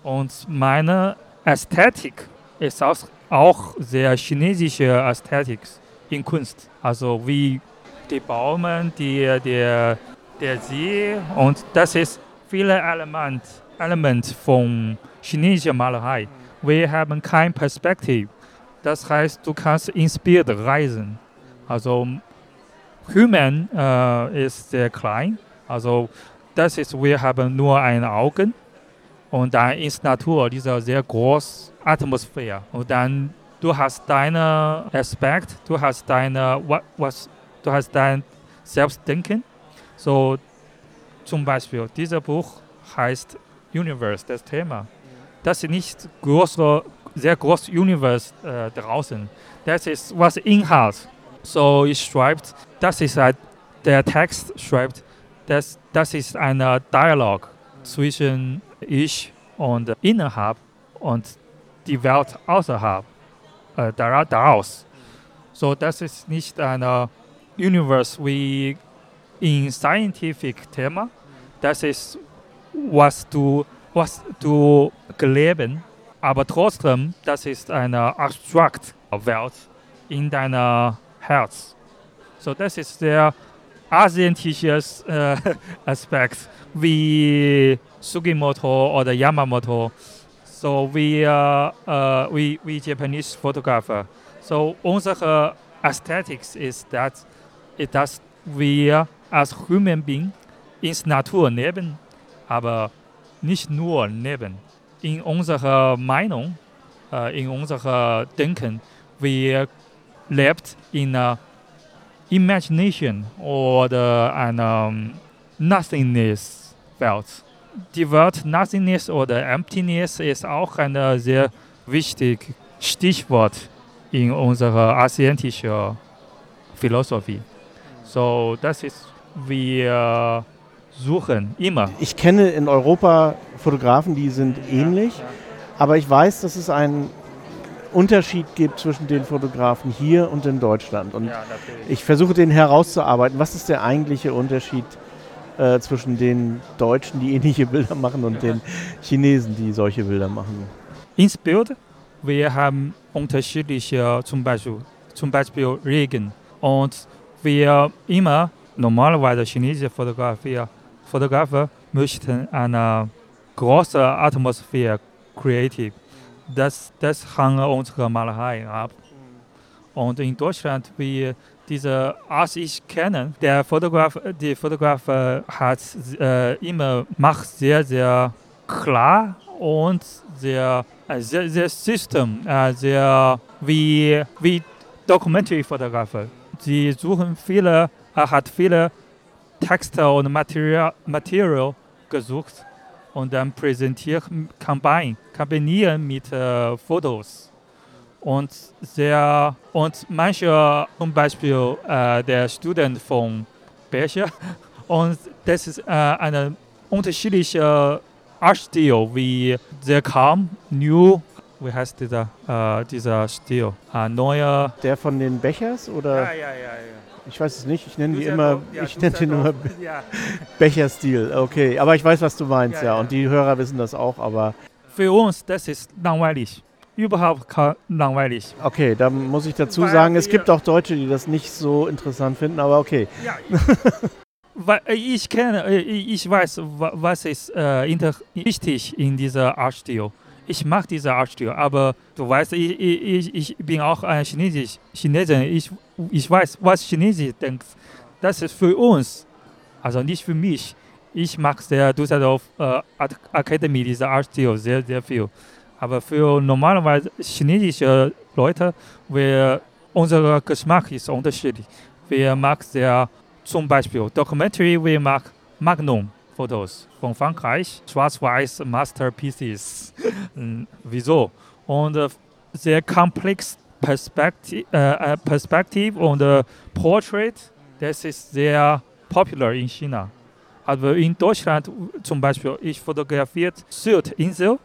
Und meine Ästhetik ist auch, sehr chinesische Ästhetik in Kunst. Also wie die Bäume, die, der, der See und das ist viele Elemente Element von chinesischer Malerei. Wir haben keine Perspektive. Das heißt, du kannst inspiriert reisen. Also Human äh, ist sehr klein. Also das ist, wir haben nur ein Augen und dann ist Natur diese sehr große Atmosphäre. Und dann du hast deinen Aspekt, du hast deine was, du hast dein Selbstdenken. So zum Beispiel dieses Buch heißt Universe, das Thema. Das ist nicht große sehr großes Universe äh, draußen. Das ist was Inhalt. So ich schreibt, das ist halt, der Text schreibt, das, das ist ein Dialog zwischen ich und innerhalb und die Welt außerhalb äh, daraus. So das ist nicht ein Universe wie in scientific Thema. Das ist was du was du geleben aber trotzdem, das ist eine abstrakt Welt in deinem Herz. So, das ist der asiatische äh, [LAUGHS] Aspekt, wie Sugimoto oder Yamamoto, so wie, äh, wie, wie Japanese Fotografer. So, unsere Aesthetics ist, that, dass wir als Human Being ins Natur leben, aber nicht nur leben. In unserer Meinung, äh, in unserer Denken, wir lebt in einer Imagination oder einer Nothingness Welt. Die Welt Nothingness oder Emptiness ist auch ein sehr wichtiges Stichwort in unserer asiatischen Philosophie. So, das ist, wir suchen immer.
Ich kenne in Europa Fotografen, die sind ähnlich, aber ich weiß, dass es einen Unterschied gibt zwischen den Fotografen hier und in Deutschland. Und ich versuche den herauszuarbeiten. Was ist der eigentliche Unterschied äh, zwischen den Deutschen, die ähnliche [LAUGHS] Bilder machen, und den Chinesen, die solche Bilder machen?
Ins Bild, wir haben unterschiedliche, zum Beispiel, zum Beispiel Regen. Und wir immer normalerweise chinesische Fotografie, Fotografen möchten eine große Atmosphäre creative. Das, das hängt unsere Malerei ab. Und in Deutschland, wie diese, als ich kenne, der Fotograf, die Fotograf hat äh, immer macht sehr, sehr klar und sehr, äh, sehr, sehr System, äh, sehr wie, wie Documentary-Fotografen. Sie suchen viele, er hat viele Texte und Material, Material gesucht und dann präsentiert, combine, kombinieren mit äh, Fotos. Und, sehr, und manche, zum Beispiel äh, der Student von Becher, [LAUGHS] und das ist äh, eine unterschiedliche Artstil, wie sehr calm, new, wie heißt dieser, äh, dieser Stil? Äh, neuer.
Der von den Bechers oder?
Ja, ja, ja, ja.
Ich weiß es nicht, ich nenne die immer, ja, ich nenne immer [LAUGHS] ja. Becherstil, okay. Aber ich weiß, was du meinst, ja, ja. Und die Hörer wissen das auch, aber.
Für uns, das ist langweilig. Überhaupt langweilig.
Okay, da muss ich dazu Weil sagen, es gibt auch Deutsche, die das nicht so interessant finden, aber okay. Ja, [LAUGHS]
Weil ich kenne, ich weiß, was ist äh, wichtig in dieser Artstil ich mag diese Artstil, aber du weißt, ich, ich, ich bin auch ein Chinesisch, Chinesin. Ich, ich weiß, was Chinesisch denkt. Das ist für uns, also nicht für mich. Ich mag der Düsseldorf äh, Academy, diese Artstil, sehr, sehr viel. Aber für normalerweise chinesische Leute, wir, unser Geschmack ist unterschiedlich. Wir mag sehr, zum Beispiel Documentary, wir mag Magnum. Fotos von Frankreich, schwarz-weiß Masterpieces. Wieso? Und äh, sehr komplex Perspektiv, äh, Perspektiv und äh, Portrait, das ist sehr popular in China. Aber in Deutschland zum Beispiel, ich fotografiert Sylt-Insel,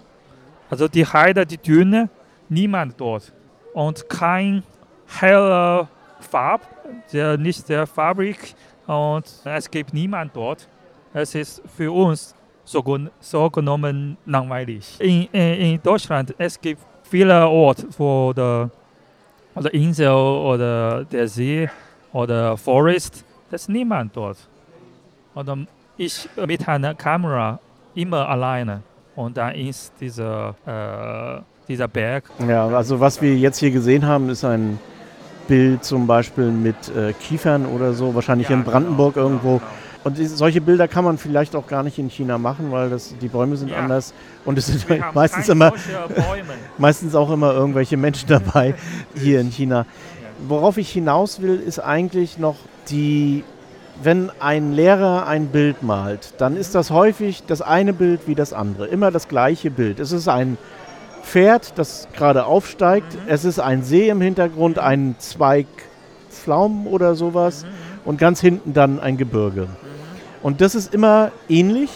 also die Heide, die Düne, niemand dort. Und kein heller Farb, der, nicht der Fabrik und es gibt niemand dort es ist für uns so, so genommen langweilig. In, in, in Deutschland es gibt viele Orte, wo der oder Insel oder der See oder Forest, das ist niemand dort. Und ich mit einer Kamera immer alleine und dann ist dieser, äh, dieser Berg.
Ja, also was wir jetzt hier gesehen haben, ist ein Bild zum Beispiel mit äh, Kiefern oder so, wahrscheinlich ja, in Brandenburg genau, irgendwo. Genau. Und solche Bilder kann man vielleicht auch gar nicht in China machen, weil das, die Bäume sind ja. anders und es sind meistens immer [LAUGHS] meistens auch immer irgendwelche Menschen dabei hier in China. Worauf ich hinaus will, ist eigentlich noch die, wenn ein Lehrer ein Bild malt, dann ist das häufig das eine Bild wie das andere, immer das gleiche Bild. Es ist ein Pferd, das gerade aufsteigt, mhm. es ist ein See im Hintergrund, ein Zweig Pflaumen oder sowas mhm. und ganz hinten dann ein Gebirge. Und das ist immer ähnlich,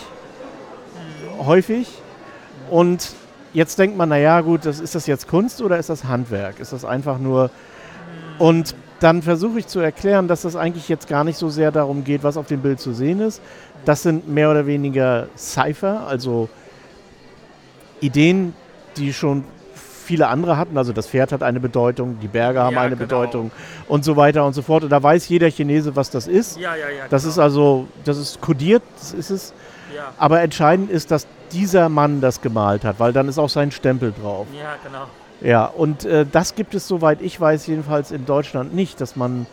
häufig. Und jetzt denkt man, naja gut, das, ist das jetzt Kunst oder ist das Handwerk? Ist das einfach nur... Und dann versuche ich zu erklären, dass das eigentlich jetzt gar nicht so sehr darum geht, was auf dem Bild zu sehen ist. Das sind mehr oder weniger Cypher, also Ideen, die schon viele andere hatten. Also das Pferd hat eine Bedeutung, die Berge haben ja, eine genau. Bedeutung und so weiter und so fort. Und da weiß jeder Chinese, was das ist. Ja, ja, ja, das genau. ist also, das ist kodiert, das ist es. Ja. Aber entscheidend ist, dass dieser Mann das gemalt hat, weil dann ist auch sein Stempel drauf. Ja, genau. Ja, und äh, das gibt es, soweit ich weiß, jedenfalls in Deutschland nicht, dass man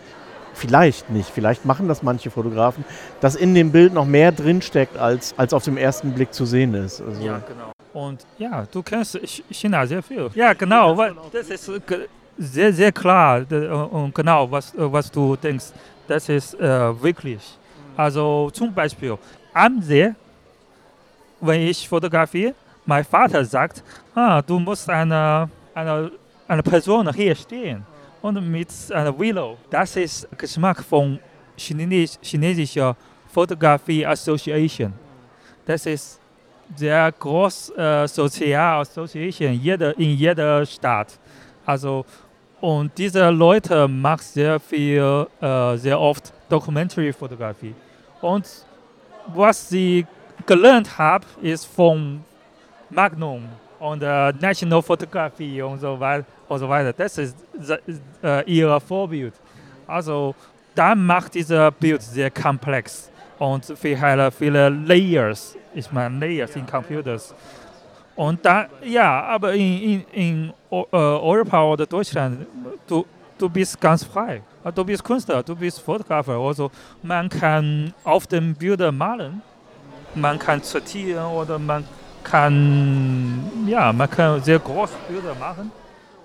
vielleicht nicht, vielleicht machen das manche Fotografen, dass in dem Bild noch mehr drinsteckt, als, als auf dem ersten Blick zu sehen ist.
Also ja, genau. Und ja, du kennst China sehr viel. Ja, genau, weil das ist sehr, sehr klar und genau, was, was du denkst. Das ist äh, wirklich. Also zum Beispiel, am See, wenn ich fotografiere, mein Vater sagt, ah, du musst eine, eine, eine Person hier stehen und mit einer Willow. Das ist Geschmack von Chines chinesischer Fotografie Association. Das ist sehr groß äh, Sozial Association jeder, in jeder Stadt. Also und diese Leute machen sehr viel, äh, sehr oft Documentary-Fotografie. Und was sie gelernt haben, ist von Magnum und äh, National Photography und so weiter. Und so weiter. Das ist äh, ihr Vorbild. Also dann macht dieser Bild sehr komplex und viele, viele Layers. Ich meine Layers in Computers. Und dann, ja, aber in, in, in äh, Europa oder Deutschland, du, du bist ganz frei. Du bist Künstler, du bist Fotografer. Also man kann auf den Bildern malen, man kann sortieren oder man kann, ja, man kann sehr große Bilder machen.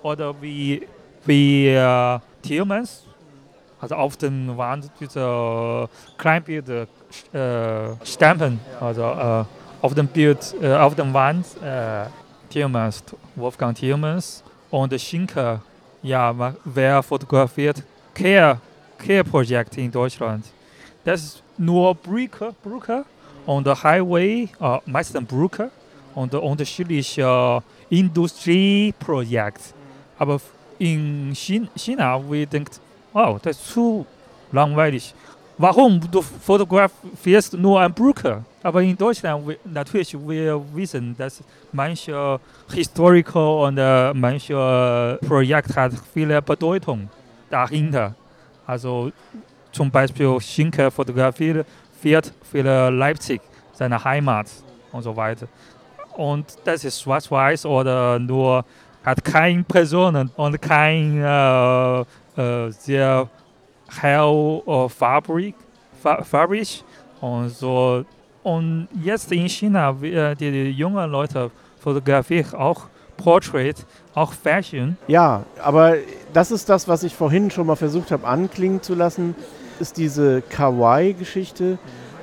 Oder wie, wie uh, Tillmans, also auf den Wand diese Kleinbilder äh, stampen, also äh, auf dem Bild, äh, auf dem Wand äh, Tillmans, Wolfgang Tillmans und Schinker, ja, wer fotografiert Care, Care Projekt in Deutschland. Das ist nur Brücke, Brücke und Highway, äh, meistens Brücke und unterschiedliche Industrieprojekte. Aber in China, wir denken, oh, das ist zu langweilig. Warum du fotografierst nur eine Brücke? Aber in Deutschland, wir, natürlich, wir wissen, dass manche historical und äh, manche Projekt hat viele Bedeutung dahinter. Also zum Beispiel Schinker fotografiert für Leipzig, seine Heimat und so weiter. Und das ist schwarz-weiß oder nur hat keine Personen und kein äh, äh, sehr hell äh, Fabrik, Fa Fabrik und so. Und jetzt in China, die, die jungen Leute fotografieren auch Portrait, auch Fashion.
Ja, aber das ist das, was ich vorhin schon mal versucht habe anklingen zu lassen, ist diese Kawaii-Geschichte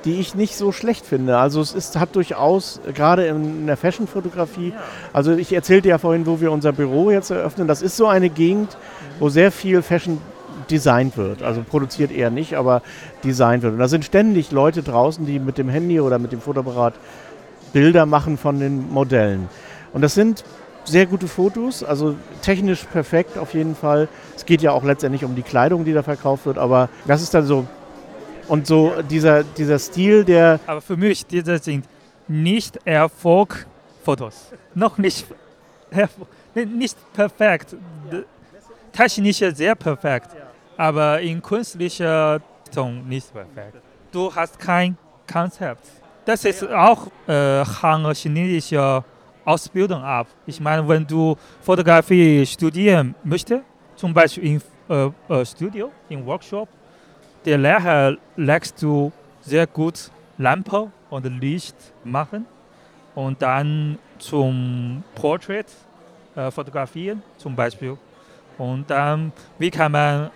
die ich nicht so schlecht finde. Also es ist, hat durchaus, gerade in der Fashion-Fotografie, also ich erzählte ja vorhin, wo wir unser Büro jetzt eröffnen, das ist so eine Gegend, wo sehr viel Fashion designt wird. Also produziert eher nicht, aber designt wird. Und da sind ständig Leute draußen, die mit dem Handy oder mit dem Fotoapparat Bilder machen von den Modellen. Und das sind sehr gute Fotos, also technisch perfekt auf jeden Fall. Es geht ja auch letztendlich um die Kleidung, die da verkauft wird, aber das ist dann so und so dieser, dieser Stil, der.
Aber für mich, diese sind nicht Erfolgfotos. Noch nicht, nicht perfekt. Technisch sehr perfekt, aber in künstlicher Ton nicht perfekt. Du hast kein Konzept. Das ist auch äh, hängt chinesische Ausbildung ab. Ich meine, wenn du Fotografie studieren möchtest, zum Beispiel im äh, äh, Studio, im Workshop, der Lehrer lässt du sehr gut Lampe und Licht machen und dann zum Portrait äh, fotografieren zum Beispiel. Und dann, wie kann man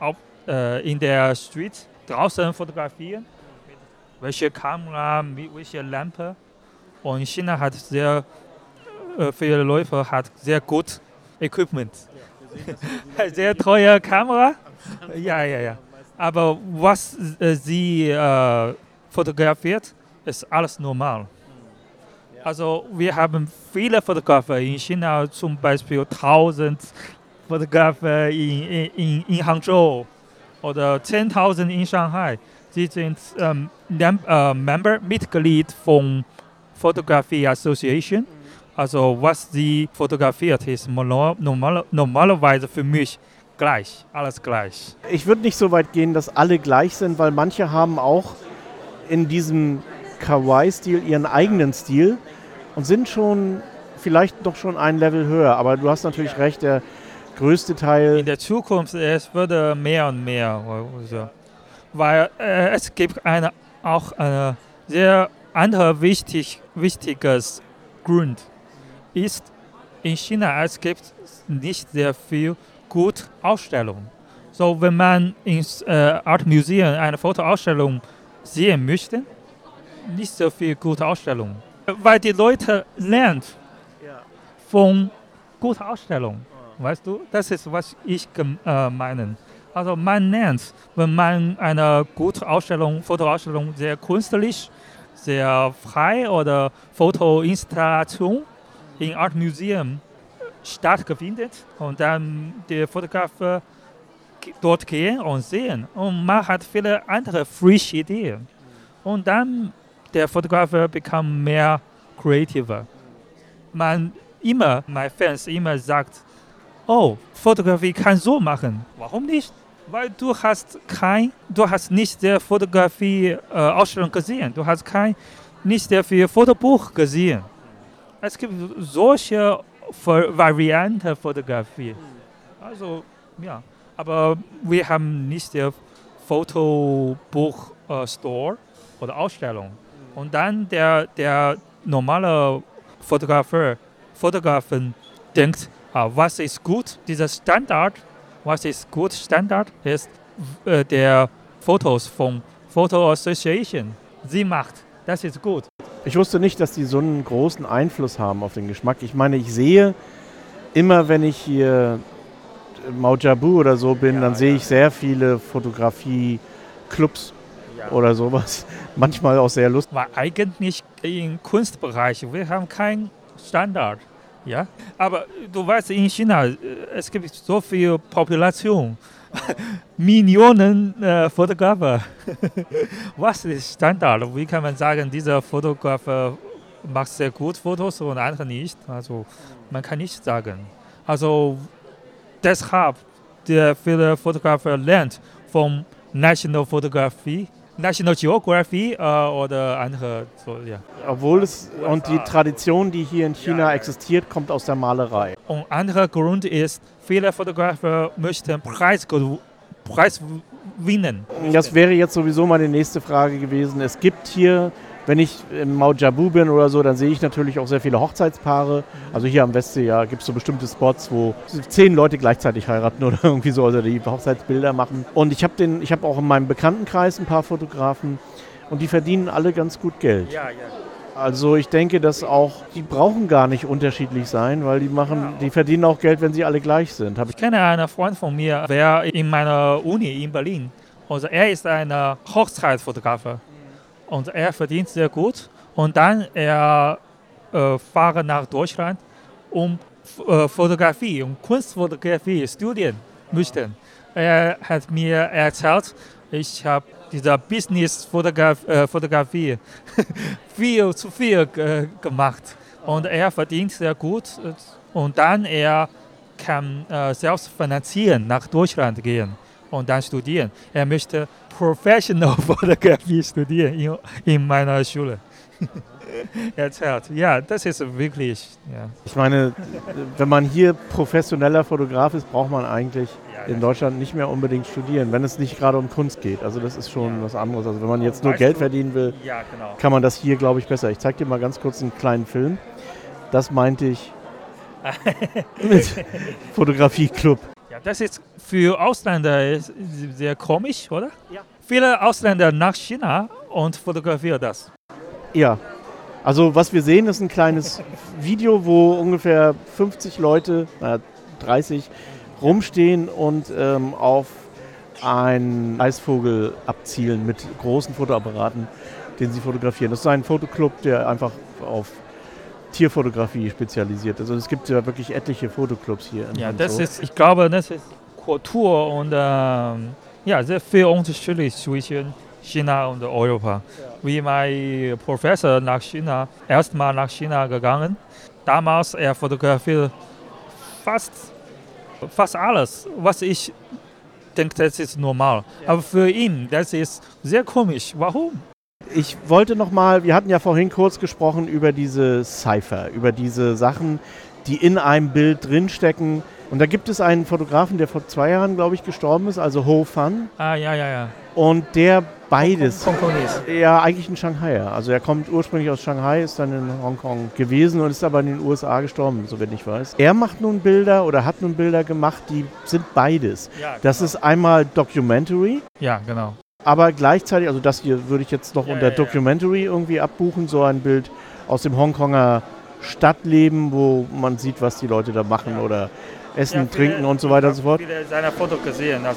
auch äh, in der Street draußen fotografieren? Welche Kamera, mit welcher Lampe? Und China hat sehr äh, viele Leute hat sehr gut Equipment. Ja, [LAUGHS] sehr teure Kamera. Ja, ja, ja. Aber was äh, sie äh, fotografiert, ist alles normal. Also wir haben viele Fotografen in China, zum Beispiel 1000 Fotografen in, in, in Hangzhou oder 10.000 in Shanghai. Sie sind ähm, äh, Member, Mitglied von Photography Association. Also was sie fotografiert, ist normal, normalerweise für mich gleich, alles gleich.
Ich würde nicht so weit gehen, dass alle gleich sind, weil manche haben auch in diesem Kawaii-Stil ihren eigenen Stil und sind schon vielleicht doch schon ein Level höher. Aber du hast natürlich recht, der größte Teil.
In der Zukunft es würde mehr und mehr, also, weil äh, es gibt eine, auch ein sehr anderer wichtig, wichtiges Grund ist in China es gibt nicht sehr viel gute Ausstellungen. So wenn man ins äh, Art Museum eine Fotoausstellung sehen möchte, nicht so viel gute Ausstellungen, weil die Leute lernen von guten Ausstellungen. Weißt du, das ist, was ich äh, meine. Also man lernt, wenn man eine gute Ausstellung, Fotoausstellung sehr künstlich, sehr frei oder Fotoinstallation in Art Museum stattfindet und dann die Fotografen dort gehen und sehen. Und man hat viele andere frische Ideen. Und dann der Fotograf bekommt mehr kreativer. Man immer, meine Fans immer sagt, oh, Fotografie kann so machen. Warum nicht? Weil du hast kein, du hast nicht der Fotografie äh, Ausstellung gesehen. Du hast kein, nicht sehr viel Fotobuch gesehen. Es gibt solche Varianten Fotografie. Also, ja. Aber wir haben nicht der Fotobuch äh, Store oder Ausstellung. Und dann der, der normale Fotograf, Fotografen denkt, was ist gut, dieser Standard, was ist gut Standard, ist äh, der Fotos von Photo Association. Sie macht, das ist gut.
Ich wusste nicht, dass die so einen großen Einfluss haben auf den Geschmack. Ich meine, ich sehe immer, wenn ich hier Maujabu oder so bin, ja, dann sehe ich sehr viele Fotografie-Clubs ja. oder sowas. [LAUGHS] Manchmal auch sehr lustig.
Weil eigentlich im Kunstbereich, wir haben keinen Standard. Ja? Aber du weißt, in China, äh, es gibt so viel Population. [LAUGHS] Millionen äh, Fotografen. [LAUGHS] Was ist Standard? Wie kann man sagen, dieser Fotograf äh, macht sehr gut Fotos und andere nicht? Also man kann nicht sagen. Also deshalb der viele Fotografen lernt vom National Photography, National Geography äh, oder andere. So, ja.
Obwohl es und die Tradition, die hier in China existiert, kommt aus der Malerei.
Und anderer Grund ist, viele Fotografen möchten Preis, Preis gewinnen.
Das wäre jetzt sowieso meine nächste Frage gewesen. Es gibt hier wenn ich im Mount Jabu bin oder so, dann sehe ich natürlich auch sehr viele Hochzeitspaare. Also hier am Westsee ja, gibt es so bestimmte Spots, wo zehn Leute gleichzeitig heiraten oder [LAUGHS] irgendwie so, also die Hochzeitsbilder machen. Und ich habe hab auch in meinem Bekanntenkreis ein paar Fotografen und die verdienen alle ganz gut Geld. Ja, ja. Also ich denke, dass auch, die brauchen gar nicht unterschiedlich sein, weil die machen, die verdienen auch Geld, wenn sie alle gleich sind.
Hab ich kenne einen Freund von mir, der in meiner Uni in Berlin, also er ist ein Hochzeitsfotograf und er verdient sehr gut. Und dann er äh, fahre nach Deutschland, um äh, Fotografie und Kunstfotografie studieren möchten. Er hat mir erzählt, ich habe diese Business-Fotografie äh, [LAUGHS] viel zu viel gemacht. Und er verdient sehr gut. Und dann er kann äh, selbst finanzieren, nach Deutschland gehen und dann studieren. Er möchte Professional [LAUGHS] Fotografie studieren in, in meiner Schule. Erzählt. Ja, das ist wirklich. Ja.
Ich meine, wenn man hier professioneller Fotograf ist, braucht man eigentlich ja, in Deutschland nicht mehr unbedingt studieren, wenn es nicht gerade um Kunst geht. Also das ist schon ja. was anderes. Also wenn man jetzt nur weißt Geld du? verdienen will, genau. kann man das hier, glaube ich, besser. Ich zeige dir mal ganz kurz einen kleinen Film. Das meinte ich [LAUGHS] mit Fotografie-Club.
Ja, das ist für Ausländer sehr komisch, oder? Ja. Viele Ausländer nach China und fotografieren das.
Ja. Also was wir sehen, ist ein kleines Video, wo ungefähr 50 Leute, äh, 30, rumstehen und ähm, auf einen Eisvogel abzielen mit großen Fotoapparaten, den sie fotografieren. Das ist ein Fotoclub, der einfach auf Tierfotografie spezialisiert ist. Also es gibt ja wirklich etliche Fotoclubs hier.
Ja, das so. ist, ich glaube, das ist Kultur und ähm, ja, sehr viel unterschiedlich zwischen China und Europa. Ja. Wie mein Professor nach China, erstmal nach China gegangen. Damals er fotografiert fast, fast alles, was ich denke, das ist normal. Ja. Aber für ihn, das ist sehr komisch. Warum?
Ich wollte noch mal, wir hatten ja vorhin kurz gesprochen über diese Cypher, über diese Sachen, die in einem Bild drinstecken, Und da gibt es einen Fotografen, der vor zwei Jahren, glaube ich, gestorben ist, also Ho Fan.
Ah, ja, ja, ja.
Und der beides.
Hongkongese.
Ja, eigentlich ein Shanghaier. Also er kommt ursprünglich aus Shanghai, ist dann in Hongkong gewesen und ist aber in den USA gestorben, so wenn ich weiß. Er macht nun Bilder oder hat nun Bilder gemacht, die sind beides.
Ja,
Das
genau.
ist einmal Documentary,
Ja, genau.
Aber gleichzeitig, also das hier würde ich jetzt noch
Ja,
unter
ja.
Documentary irgendwie abbuchen, so ein Bild aus dem Hongkonger Stadtleben, wo man sieht, was die Leute da machen oder essen,
Ja, viele-
trinken und so weiter und so fort.
Viele seiner Fotos gesehen, das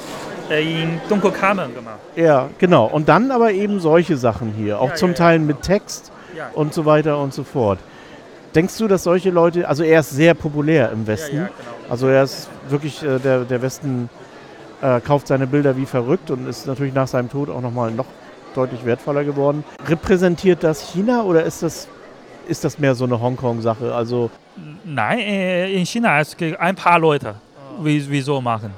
in Dunkelkammern gemacht.
Ja, genau. Und dann aber eben solche Sachen hier, auch
Ja,
zum
ja.
Teil mit Text und so weiter und so fort. Denkst du, dass solche Leute, also er ist sehr populär im Westen,
genau.
also er ist wirklich, äh, der, der Westen äh, kauft seine Bilder wie verrückt und ist natürlich nach seinem Tod auch nochmal noch deutlich wertvoller geworden. Repräsentiert das China oder ist das, ist das mehr so eine Hongkong-Sache? Also,
Nein, äh, in China es gibt ein paar Leute, wie, wie so machen.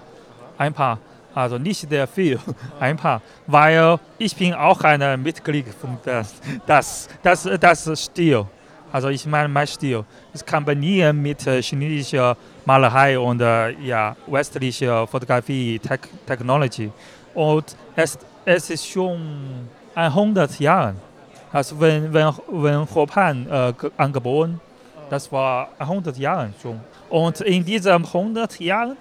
Ein paar. Also nicht sehr viel, [LAUGHS] ein paar. Weil ich bin auch ein Mitglied von das, das, das, das Stil. Also ich meine mein Stil. Es kombinieren mit äh, chinesischer Malerei und äh, ja, westlicher Fotografie, Tech, Technology. Und es, es ist schon 100 Jahre. Also wenn, wenn, wenn Chopin äh, ge- angeboren das war 100 Jahre schon. Und in diesen 100 Jahren,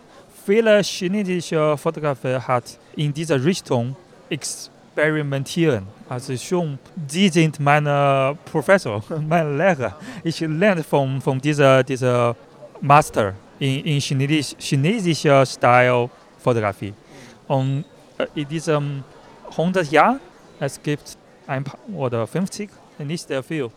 viele chinesische Fotografen hat in dieser Richtung experimentieren. Also schon, die sind meine Professor, [LAUGHS] meine Lehrer. Ich lerne von, von dieser, dieser Master in, in Chinesisch, chinesischer Style Fotografie. Und äh, in diesen 100 Jahren, es gibt ein paar oder 50, nicht sehr viel.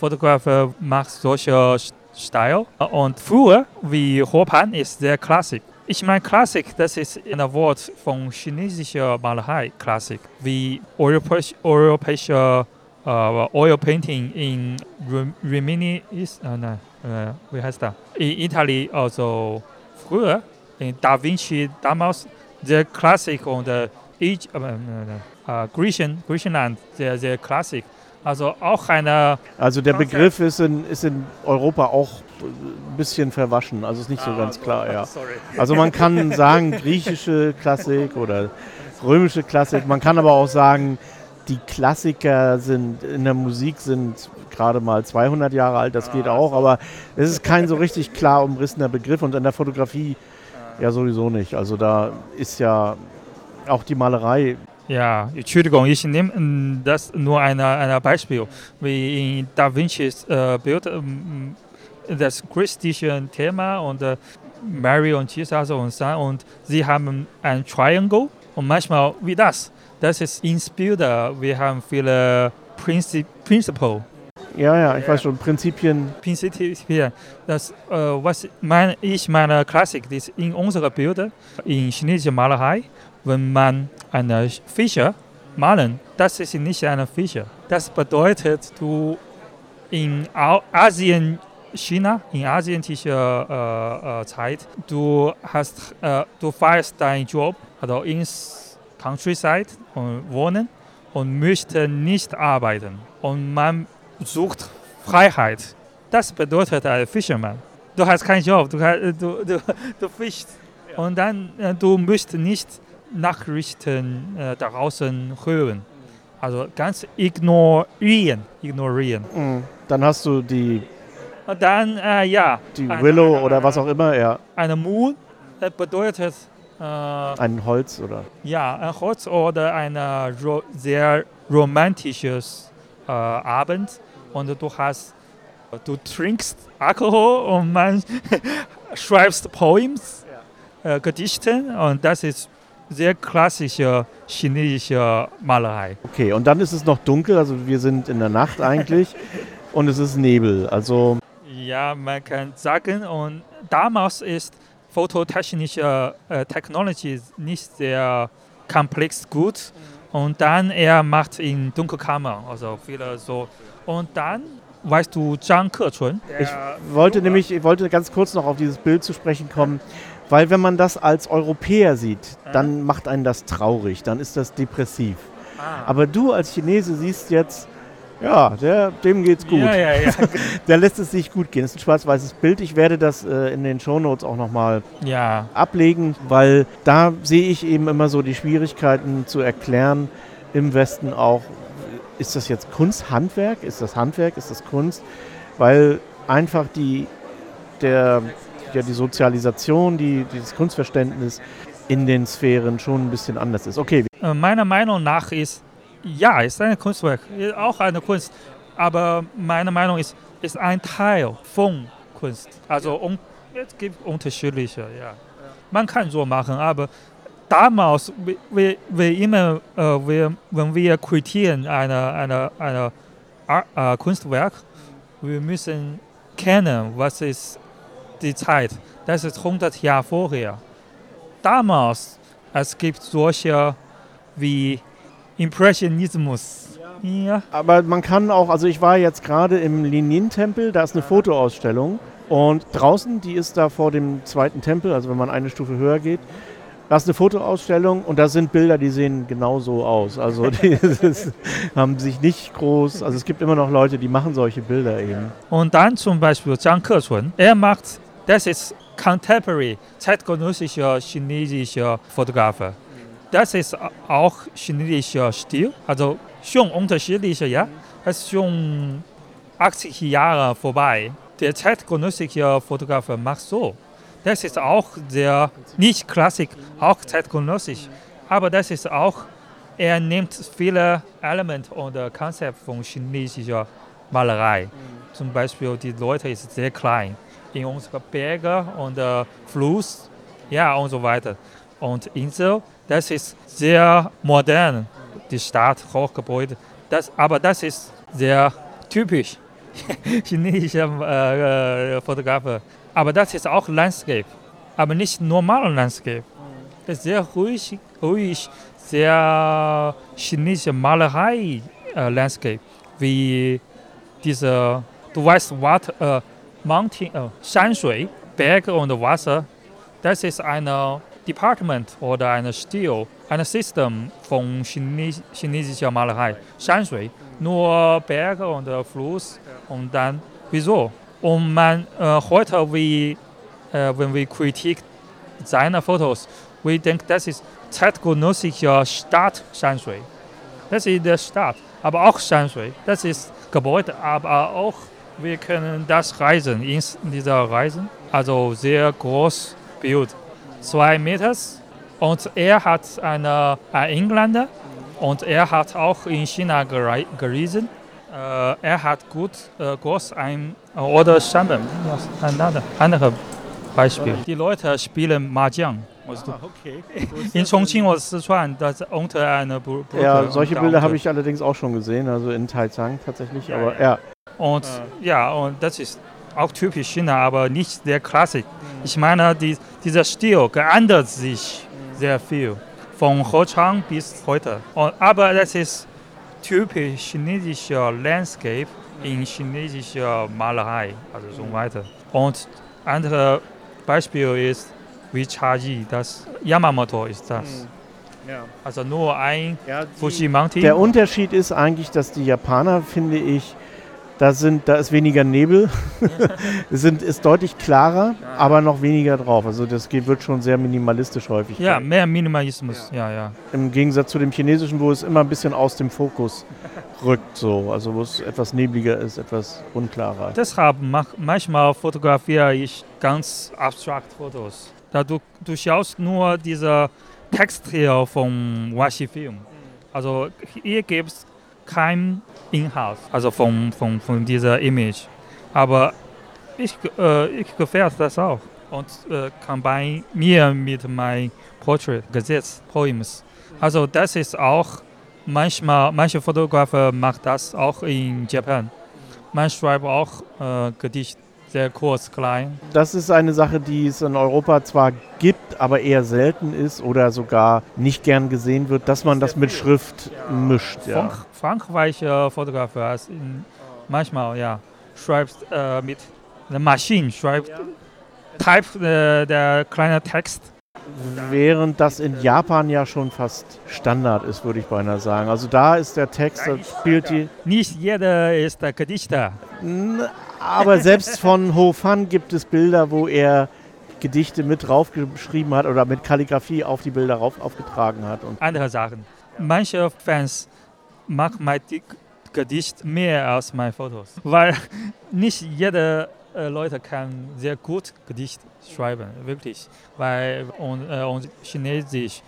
Fotografer macht solche Style. Und früher, wie Hopan, ist sehr klassisch. Ich meine, Klassik, das ist ein Wort von chinesischer Malerei, Klassik, wie europäisch, europäische äh, Oil Painting in Rim- Rimini ist, äh, nein, äh, wie heißt das? In Italien, also früher, in Da Vinci damals, sehr Klassik und äh, Age- äh, äh, äh, Griechen, Griechenland, sehr, sehr Klassik. Also auch eine
also der. Begriff ist in, ist in Europa auch ein bisschen verwaschen, also ist nicht so ganz klar, ja. [LAUGHS]
Sorry.
Also man kann sagen griechische Klassik oder römische Klassik. Man kann aber auch sagen, die Klassiker sind in der Musik sind gerade mal 200 Jahre alt. Das geht
Ah,
auch, aber es ist kein so richtig klar umrissener Begriff und in der Fotografie ja sowieso nicht. Also da ist ja auch die Malerei.
Ja, Entschuldigung, ich nehme das nur ein ein Beispiel. Wie in Da Vincis äh, Bild, ähm, das christliche Thema und äh, Mary und Jesus und Son und sie haben ein Triangle und manchmal wie das. Das ist ins Bild, wir haben viele Prinzip, Principle.
Ja, ja, ich
Ja.
weiß schon, Prinzipien.
Prinzipien, das, äh, was mein, ich meine Klassik ist in unserer Bilder, in chinesischer Malerei, wenn man eine Fische malen, das ist nicht eine Fische. Das bedeutet, du in Asien, China, in asiatischer äh, äh, Zeit, du hast, äh, du feierst deinen Job, also ins Countryside und wohnen und möchte nicht arbeiten. Und man sucht Freiheit. Das bedeutet ein Fisherman. Du hast keinen Job, du, du, du, du fischst. Und dann, äh, du musst nicht Nachrichten äh, draußen hören. Also ganz ignorieren, ignorieren.
Mm, Dann hast du die,
Und dann, äh, ja,
die
Eine-
Willow
eine-
oder was auch immer, ja,
eine Moon, das bedeutet, äh,
ein Holz oder.
ja, ein Holz oder ein äh, ro sehr romantisches äh, Abend und du hast, du trinkst Alkohol und man [LAUGHS] schreibst Poems, äh, Gedichte und das ist sehr klassische chinesische Malerei.
Okay, und dann ist es noch dunkel, also wir sind in der Nacht eigentlich [LAUGHS] und es ist Nebel. Also
Ja, man kann sagen, und damals ist fototechnische äh, Technology nicht sehr komplex gut. Und dann er macht in Dunkelkammer, also viele so. Und dann, weißt du, Zhang Kechun.
Ich wollte nämlich, ich wollte ganz kurz noch auf dieses Bild zu sprechen kommen, weil wenn man das als Europäer sieht, dann macht einen das traurig, dann ist das depressiv.
Ah,
Aber du als Chinese siehst jetzt Ja, der, dem geht's gut.
Ja, ja, ja. [LAUGHS]
Der lässt es sich gut gehen. Das ist ein schwarz-weißes Bild. Ich werde das äh, in den Shownotes auch nochmal
ja.
ablegen, weil da sehe ich eben immer so die Schwierigkeiten zu erklären im Westen auch, ist das jetzt Kunsthandwerk? Ist das Handwerk? Ist das Kunst? Weil einfach die, der, ja, die Sozialisation, die, dieses Kunstverständnis in den Sphären schon ein bisschen anders ist. Okay.
Äh, meiner Meinung nach ist, ja, ist ein Kunstwerk, auch eine Kunst, aber meine Meinung ist, ist ein Teil von Kunst. Also um, es gibt unterschiedliche, ja. Man kann so machen, aber damals, wir, wir immer, äh, wir, wenn wir kritisieren eine, eine, eine äh, Kunstwerk, wir müssen kennen, was ist die Zeit. Das ist 100 Jahre vorher. Damals, es gibt solche wie Impressionismus.
Ja. Aber man kann auch, also ich war jetzt gerade im Lenin-Tempel, da ist eine Fotoausstellung und draußen, die ist da vor dem zweiten Tempel, also wenn man eine Stufe höher geht, da ist eine Fotoausstellung und da sind Bilder, die sehen genauso aus. Also die [LAUGHS] ist, haben sich nicht groß, also es gibt immer noch Leute, die machen solche Bilder eben.
Und dann zum Beispiel Zhang Kechun, er macht, das ist contemporary, zeitgenössischer chinesischer Fotograf. Das ist auch chinesischer Stil, also schon unterschiedlicher, ja. Es ist schon 80 Jahre vorbei. Der zeitgenössische Fotograf macht so. Das ist auch sehr, nicht Klassik, auch zeitgenössisch. Aber das ist auch, er nimmt viele Elemente und Konzepte von chinesischer Malerei. Zum Beispiel, die Leute sind sehr klein. In unseren Bergen und äh, Fluss, ja, und so weiter. Und Insel, das ist sehr modern, die Stadt, Hochgebäude. Das, aber das ist sehr typisch [LAUGHS] chinesischer äh, Fotograf. Aber das ist auch Landscape, aber nicht normal Landscape. Das ist sehr ruhig, ruhig sehr chinesische Malerei äh, Landscape, wie diese, du weißt, was, äh, Mountain, äh, Shanshui, Berge und Wasser, das ist ein Department oder ein Stil, ein System von Chines chinesischer Malerei. Shanshui, nur Berge und Fluss und dann, wieso? Und man, äh, heute, wie, äh, wenn wir Kritik seiner Fotos, wir denken, das ist zeitgenössischer Stadt Shanshui. Das ist der Stadt, aber auch Shanshui. Das ist Gebäude, aber auch wir können das reisen, in dieser Reisen. Also sehr groß Bild, zwei Meter. Und er hat eine, ein Engländer und er hat auch in China gereist. Äh, er hat gut äh, groß ein oder Shamben, ein anderes Beispiel. Die Leute spielen Mahjong. Ah, okay. [LAUGHS] In Chongqing oder Sichuan, das unter einer Brücke.
Ja, solche Bilder habe ich allerdings auch schon gesehen, also in Taizang tatsächlich, ja, aber ja.
Und ja, und das ist auch typisch China, aber nicht sehr klassisch. Ich meine, die, dieser Stil geändert sich sehr viel, von Hochang bis heute. Und, aber das ist typisch chinesischer Landscape in chinesischer Malerei, also so weiter. Und andere Beispiel ist wie Chaji, das Yamamoto ist das. Hm. Ja. Also nur ein ja, Fuji Mountain.
Der Unterschied ist eigentlich, dass die Japaner, finde ich, da, sind, da ist weniger Nebel, [LAUGHS] sind, ist deutlich klarer, ja. aber noch weniger drauf. Also das geht, wird schon sehr minimalistisch häufig.
Ja, mehr Minimalismus, ja. ja, ja.
Im Gegensatz zu dem chinesischen, wo es immer ein bisschen aus dem Fokus rückt, so. also wo es etwas nebliger ist, etwas unklarer.
Deshalb mach, manchmal fotografiere ich ganz abstrakt Fotos. Da du, du schaust nur diese Text hier vom Washi-Film. Also hier gibt es kein Inhalt, also von, von, von dieser Image. Aber ich, äh, ich gefällt das auch und äh, kann bei mir mit meinem Portrait Gesetz Poems. Also das ist auch manchmal, manche Fotografen machen das auch in Japan. Man schreibt auch äh, Gedicht sehr kurz, klein.
Das ist eine Sache, die es in Europa zwar gibt, aber eher selten ist oder sogar nicht gern gesehen wird, dass man das mit Schrift mischt.
Ja. Frank Frankreicher Fotograf manchmal ja schreibt äh, mit der Maschine schreibt ja. Type äh, der kleine Text
während das in Japan ja schon fast Standard ist, würde ich beinahe sagen. Also da ist der Text, da spielt die.
Nicht jeder ist der Gedichter.
Aber selbst von Ho Fan gibt es Bilder, wo er Gedichte mit draufgeschrieben hat oder mit Kalligrafie auf die Bilder rauf, aufgetragen hat. Und
Andere Sachen. Manche Fans mag mein Gedicht mehr als meine Fotos, weil nicht jeder äh, Leute kann sehr gut Gedicht schreiben, wirklich, weil und, äh, und Chinesisch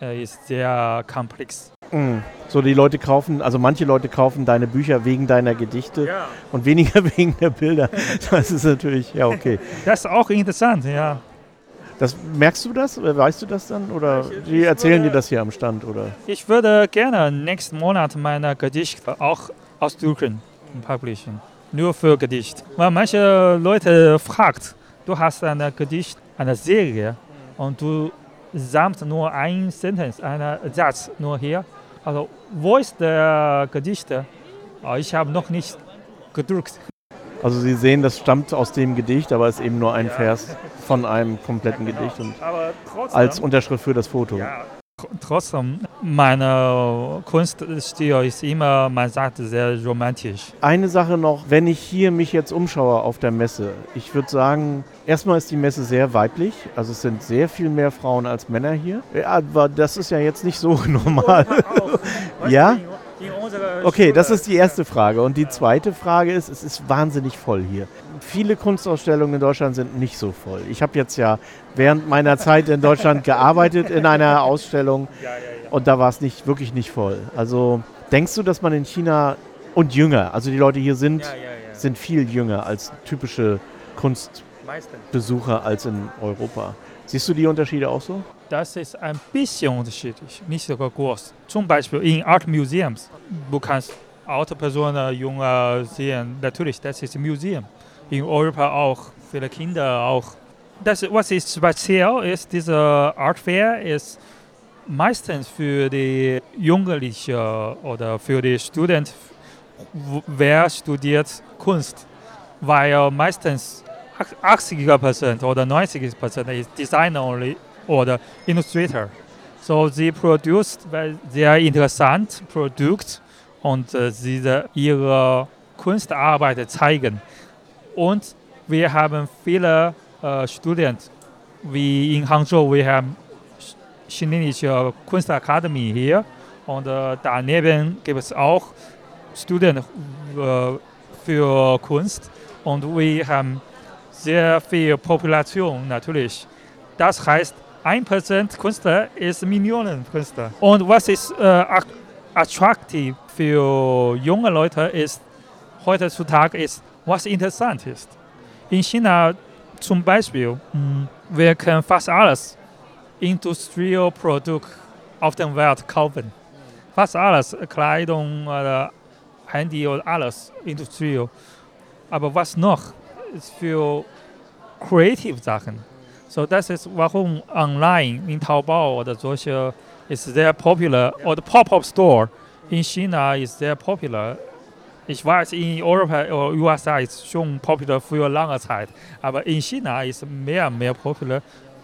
äh, ist sehr komplex.
Mm. So, die Leute kaufen, also manche Leute kaufen deine Bücher wegen deiner Gedichte
Ja.
und weniger [LAUGHS] wegen der Bilder. Das ist natürlich, ja, okay.
Das ist auch interessant, ja.
Das, merkst du das? Oder Weißt du das dann? Oder die erzählen dir das hier am Stand? Oder?
Ich würde gerne nächsten Monat meine Gedichte auch ausdrucken und publishen. Nur für Gedicht. Weil manche Leute fragt, du hast ein Gedicht, eine Serie und du sammst nur ein Sentence, einen Satz nur hier. Also wo ist der Gedicht? Ah, Ich habe noch nicht gedruckt.
Also sie sehen, das stammt aus dem Gedicht, aber ist eben nur ein Vers [LAUGHS] von einem kompletten Gedicht und
Aber trotzdem,
als Unterschrift für das Foto.
ja, tr- trotzdem, meine Kunststil ist immer, man sagt, sehr romantisch.
Eine Sache noch, wenn ich hier mich jetzt umschaue auf der Messe, ich würde sagen, erstmal ist die Messe sehr weiblich, also es sind sehr viel mehr Frauen als Männer hier. Ja, aber das ist ja jetzt nicht so [LAUGHS] normal. Ja? Okay, das ist die erste Frage. Und die zweite Frage ist, es ist wahnsinnig voll hier. Viele Kunstausstellungen in Deutschland sind nicht so voll. Ich habe jetzt ja während meiner Zeit in Deutschland gearbeitet in einer Ausstellung und da war es nicht, wirklich nicht voll. Also denkst du, dass man in China und jünger, also die Leute hier sind, sind viel jünger als typische Kunstbesucher als in Europa. Siehst du die Unterschiede auch so?
Das ist ein bisschen unterschiedlich, nicht sogar groß. Zum Beispiel in Art Museums. Du kannst alte Personen, junge sehen. Natürlich, das ist ein Museum. In Europa auch, viele Kinder auch. Das, was ist speziell ist, diese Art Fair ist meistens für die Jugendlichen oder für die Studenten, wer studiert Kunst. Weil meistens 80% oder 90% ist Designer oder Illustrator. So sie produziert sehr interessant Produkt und äh, sie da ihre Kunstarbeit zeigen. Und wir haben viele äh, Studenten, wie in Hangzhou, wir haben Ch- chinesische Kunstakademie hier und äh, daneben gibt es auch Studenten äh, für Kunst und wir haben sehr viel Population natürlich. Das heißt, 1% Künstler ist Millionen Künstler. Und was ist äh, at- attraktiv für junge Leute ist heutzutage ist, was interessant ist. In China zum Beispiel, mm, mh, wir können fast alles Industrial Produkt auf der Welt kaufen. Fast alles, Kleidung oder Handy oder alles Industrial. Aber was noch ist für Creative Sachen. So das ist warum online in Taobao oder solche ist sehr popular oder Pop-up Store in China ist sehr popular. Ich weiß, in Europa oder USA ist schon popular für lange Zeit, aber in China ist mehr und mehr popular,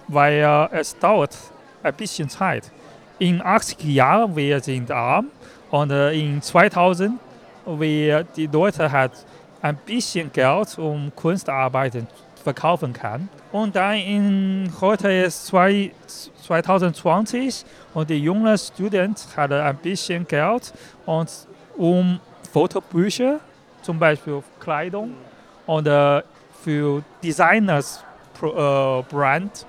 weil äh, es dauert ein bisschen Zeit. In 80 Jahren wir sind arm und äh, in 2000 wir die Leute hat ein bisschen Geld, um Kunstarbeiten verkaufen kann. Und dann in heute ist zwei, 2020 und die junge Student hat ein bisschen Geld und um Fotobücher, zum Beispiel Kleidung und äh, für Designers äh, Brand,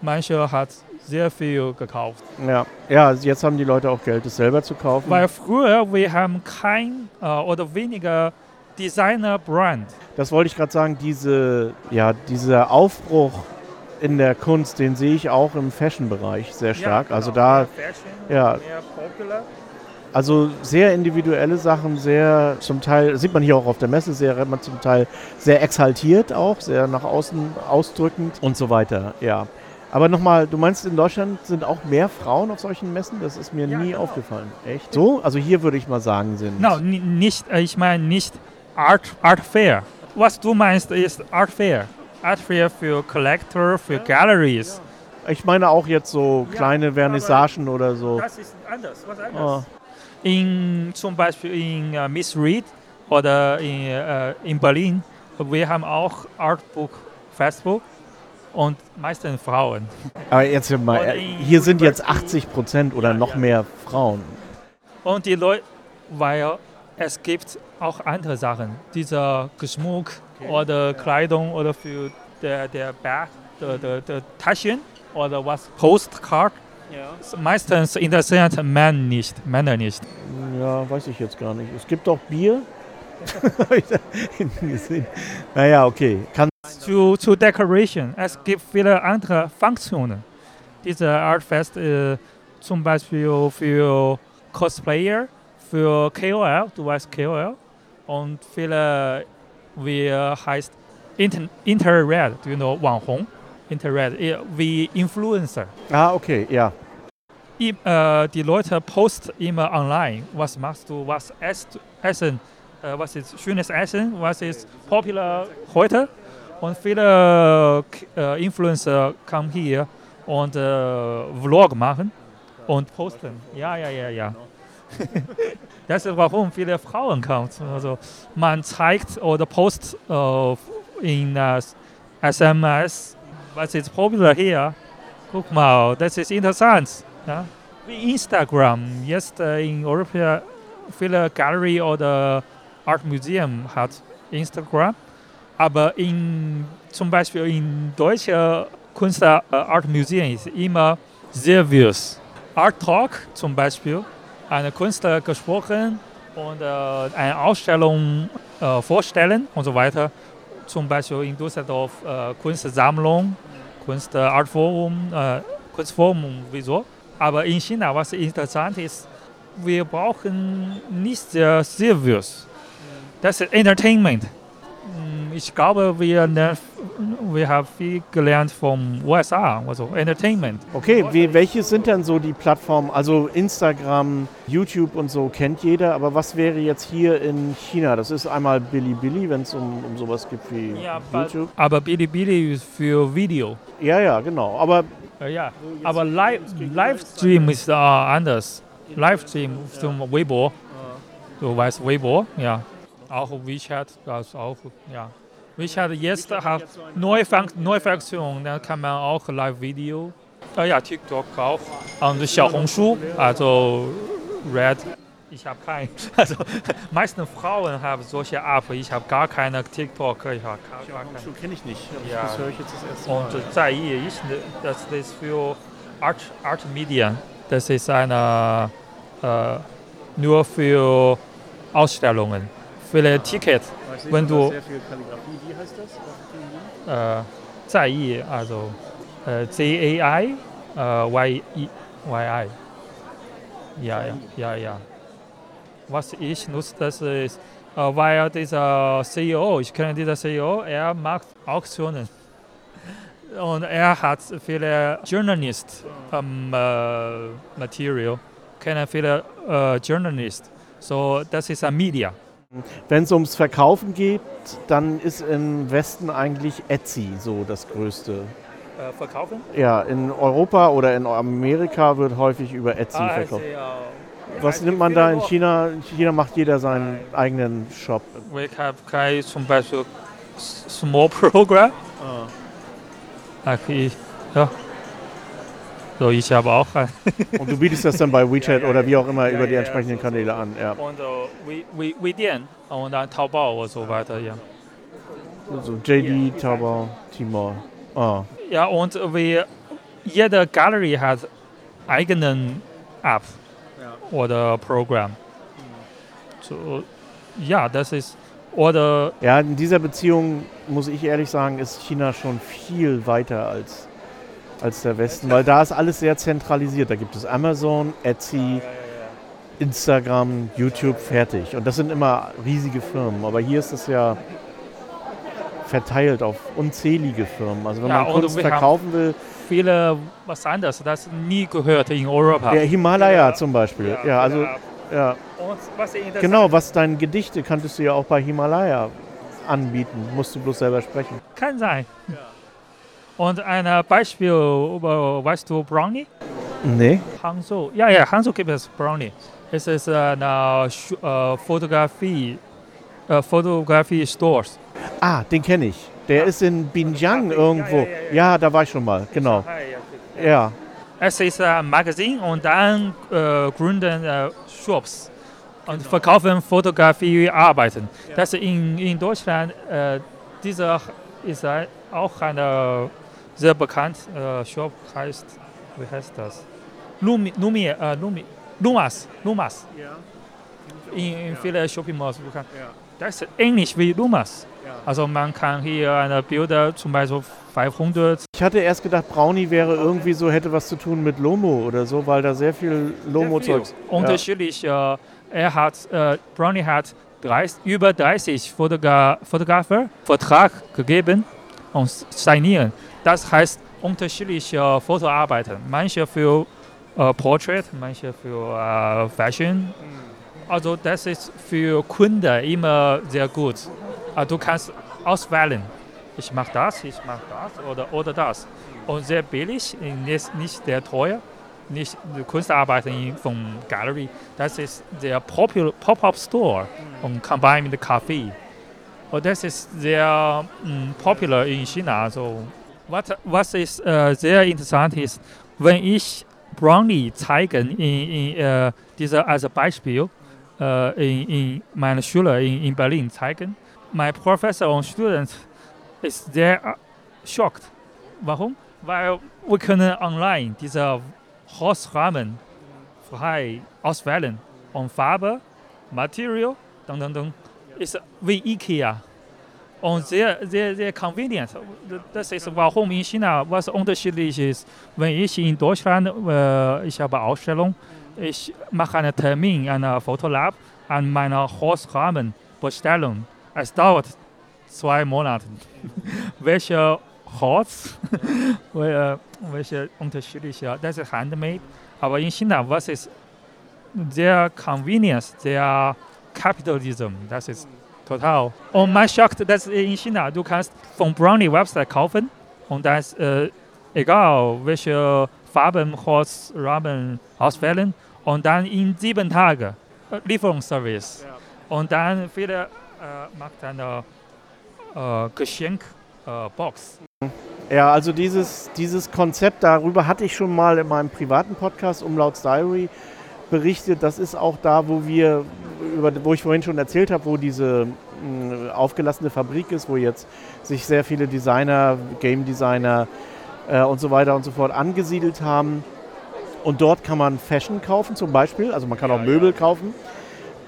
manche hat sehr viel gekauft.
Ja. ja, jetzt haben die Leute auch Geld, das selber zu kaufen.
Weil früher wir haben kein äh, oder weniger Designer Brand.
Das wollte ich gerade sagen, diese, ja, dieser Aufbruch in der Kunst, den sehe ich auch im Fashion-Bereich sehr stark. Also da, ja.
mehr popular.
Also sehr individuelle Sachen, sehr zum Teil, sieht man hier auch auf der Messe, sehr man zum Teil sehr exaltiert auch, sehr nach außen ausdrückend und so weiter, ja. Aber nochmal, du meinst, in Deutschland sind auch mehr Frauen auf solchen Messen? Das ist mir
Ja,
nie
genau.
aufgefallen. Echt? So? Also hier würde ich mal sagen, sind.
No, ni- nicht, äh, ich meine nicht Art, Art Fair. Was du meinst ist Art Fair. Art Fair für Collector, für Galleries.
Ich meine auch jetzt so kleine Vernissagen oder so.
Das ist anders, was anderes. In, zum Beispiel in äh, Miss Reed oder in, äh, in Berlin, wir haben auch Artbook Festival und meistens Frauen.
Aber jetzt mal, äh, hier sind jetzt
University.
80 Prozent oder
Ja,
noch
ja.
mehr Frauen.
Und die Leute, weil es gibt auch andere Sachen, dieser Geschmuck oder Kleidung oder für der, der Bag, der, der, der Taschen oder was, Postcard. Meistens interessiert Männer nicht, Männer nicht.
Ja, weiß ich jetzt gar nicht. Es gibt auch Bier. [LAUGHS] Naja, okay. Kann,
Zu, zu Decoration, es gibt viele andere Funktionen. Dieser Artfest äh, zum Beispiel für Cosplayer, für KOL, du weißt KOL, und viele, wie heißt Inter Interred, du you know, 网红 Interred, äh, wie Influencer.
ah, okay, ja.
I, äh, die Leute posten immer online, was machst du, was esst, essen, äh, was ist schönes Essen, was ist popular heute. Und viele äh, Influencer kommen hier und äh, Vlog machen und posten. Ja, ja, ja, ja. [LAUGHS] das ist warum viele Frauen kommen. Also man zeigt oder postet äh, in SMS, was ist popular hier. Guck mal, das ist interessant. Ja? Wie Instagram. Jetzt äh, in Europa viele Galerie oder Art Museum hat Instagram. Aber in, zum Beispiel in deutsche Kunst äh, Art Museum ist immer seriös. Art Talk zum Beispiel, eine Künstler gesprochen und äh, eine Ausstellung äh, vorstellen und so weiter. Zum Beispiel in Düsseldorf äh, Kunstsammlung, Kunst äh, äh, Kunstforum und wieso. Aber in China, was interessant ist, wir brauchen nicht sehr seriös. Das ist Entertainment. Mm, Ich glaube, wir, lernen- wir haben viel gelernt vom USA, also Entertainment.
Okay, wie, welche sind denn so die Plattformen? Also Instagram, YouTube und so kennt jeder, aber was wäre jetzt hier in China? Das ist einmal Bilibili, wenn es um, um sowas gibt wie YouTube.
aber Bilibili ist für Video.
Ja, ja, genau. Aber
Ja, aber Live, Livestream ist äh, anders. Livestream zum Weibo. Du weißt Weibo, ja. Auch WeChat, das auch, ja. WeChat jetzt hat neue, Fun neue Funktion, da kann man auch Live-Video. Ah ja, TikTok auch. Und Xiaohongshu, also Red. Ich habe kein. [LAUGHS] Also, [LAUGHS] meisten Frauen haben solche App. Ich habe gar keine TikTok. Ich habe gar, gar keine.
kenne ich nicht.
Ja.
Das höre ich jetzt das erste
Und
Mal.
在意 ist, das ist für Art, Art Media. Das ist eine äh, nur für Ausstellungen. Viele Tickets, wenn du
Sehr viel Kalligrafie. Wie heißt das?
äh, 在意 also äh, Z A I äh, Y I Y I. Ja, ja, ja, ja. Was ich nutze, das ist, äh, weil dieser CEO, ich kenne dieser CEO, er macht Auktionen. [LAUGHS] Und er hat viele Journalist ähm, äh, Material, kennen viele äh, Journalist. So, das ist ein Media.
Wenn es ums Verkaufen geht, dann ist im Westen eigentlich Etsy so das Größte.
Äh, verkaufen?
Ja, in Europa oder in Amerika wird häufig über Etsy
Ah,
verkauft.
See, uh,
Was nimmt man da in China? In China macht jeder seinen eigenen Shop.
We have kein zum Beispiel Small Program. Ach, ich, ja. So, ich habe auch ein. [LAUGHS]
Und du bietest das dann bei WeChat oder wie auch immer
Ja,
über die
ja,
entsprechenden
so,
Kanäle an. Ja.
Und uh, we, we, we Dian und dann Taobao und so weiter, ja.
So JD, Taobao, Tmall. Ah.
Ja, und wir, jede Galerie hat eigenen App oder Programm. So, ja, das ist, oder
Ja, in dieser Beziehung muss ich ehrlich sagen, ist China schon viel weiter als, als der Westen, weil da ist alles sehr zentralisiert. Da gibt es Amazon, Etsy, Instagram, YouTube, fertig. Und das sind immer riesige Firmen. Aber hier ist es ja verteilt auf unzählige Firmen. Also wenn
Ja,
man
und
Kunst verkaufen will,
viele was anderes, das nie gehört in Europa.
der Himalaya
Ja.
zum Beispiel. Ja, also ja,
was
genau, was deine Gedichte kanntest du ja auch bei Himalaya anbieten. Musst du bloß selber sprechen.
Kann sein. Und ein Beispiel, über- weißt du Brownie?
Nee.
Hangzhou. Ja, ja, Hangzhou gibt es Brownie. Es ist eine äh, Fotografie, äh, Fotografie Stores.
Ah, den kenne ich. Der ist in Binyang
Ja,
irgendwo.
ja,
Ja,
ja, ja.
da war ich schon mal, genau. Ja.
Es ist ein Magazin und dann äh, gründen äh, Shops und verkaufen Fotografiearbeiten. Das in, in Deutschland, äh, dieser ist auch ein sehr bekannt äh, Shop, heißt, wie heißt das? Lumi, Lumi, äh, Lumi, Lumas, Lumas. In, in vielen Shopping Malls bekannt. Das ist ähnlich wie Lumas. Also man kann hier eine Bilder, zum Beispiel 500
Ich hatte erst gedacht, Brownie wäre irgendwie so, hätte was zu tun mit Lomo oder so, weil da sehr viel Lomo-Zeugs.
Unterschiedlich. Äh, er hat, äh, Brownie hat 30, über 30 Fotogra Fotografer Vertrag gegeben und signieren. Das heißt unterschiedliche Fotoarbeiten. Manche für äh, Portrait, manche für äh, Fashion. Also das ist für Kunden immer sehr gut. Äh, du kannst auswählen. Ich mache das, ich mache das oder, oder das. Und sehr billig, nicht, nicht sehr teuer nicht die Kunstarbeiten in- von Gallery. Das ist der Pop-up Store und combined mit Café. Und das ist sehr mm, popular in China. Also, was, was ist äh, sehr interessant ist, wenn ich Brownie zeige in, in äh, dieser als Beispiel äh, in, in meiner Schule in, in Berlin zeigen, mein Professor und Student ist sehr äh, schockt. Warum? Weil wir können online diese Hausrahmen frei auswählen und Farbe, Material, dann, dann, dann ist wie Ikea und sehr, sehr, sehr convenient. Das ist warum in China was unterschiedlich ist. Wenn ich in Deutschland, äh, ich habe Ausstellung, ich mache einen Termin, einen Fotolab an meiner Hausrahmen bestellen. Es dauert zwei Monate. [LAUGHS] Welche Holz, [LAUGHS] wel- welche unterschiedliche, das ist handmade. Aber in China, was ist sehr convenient, sehr Capitalism, das ist total. Und man schockt, dass in China, du kannst von Brownie Website kaufen und das äh, egal welche Farben, Holz, Rahmen auswählen und dann in sieben Tagen äh, Lieferungsservice. Und dann viele äh, macht eine äh, Geschenkbox. Äh, Box.
Ja, also dieses, dieses Konzept, darüber hatte ich schon mal in meinem privaten Podcast Umlauts Diary berichtet. Das ist auch da, wo wir, über, wo ich vorhin schon erzählt habe, wo diese mh, aufgelassene Fabrik ist, wo jetzt sich sehr viele Designer, Game Designer äh, und so weiter und so fort angesiedelt haben. Und dort kann man Fashion kaufen zum Beispiel, also man kann auch Möbel kaufen.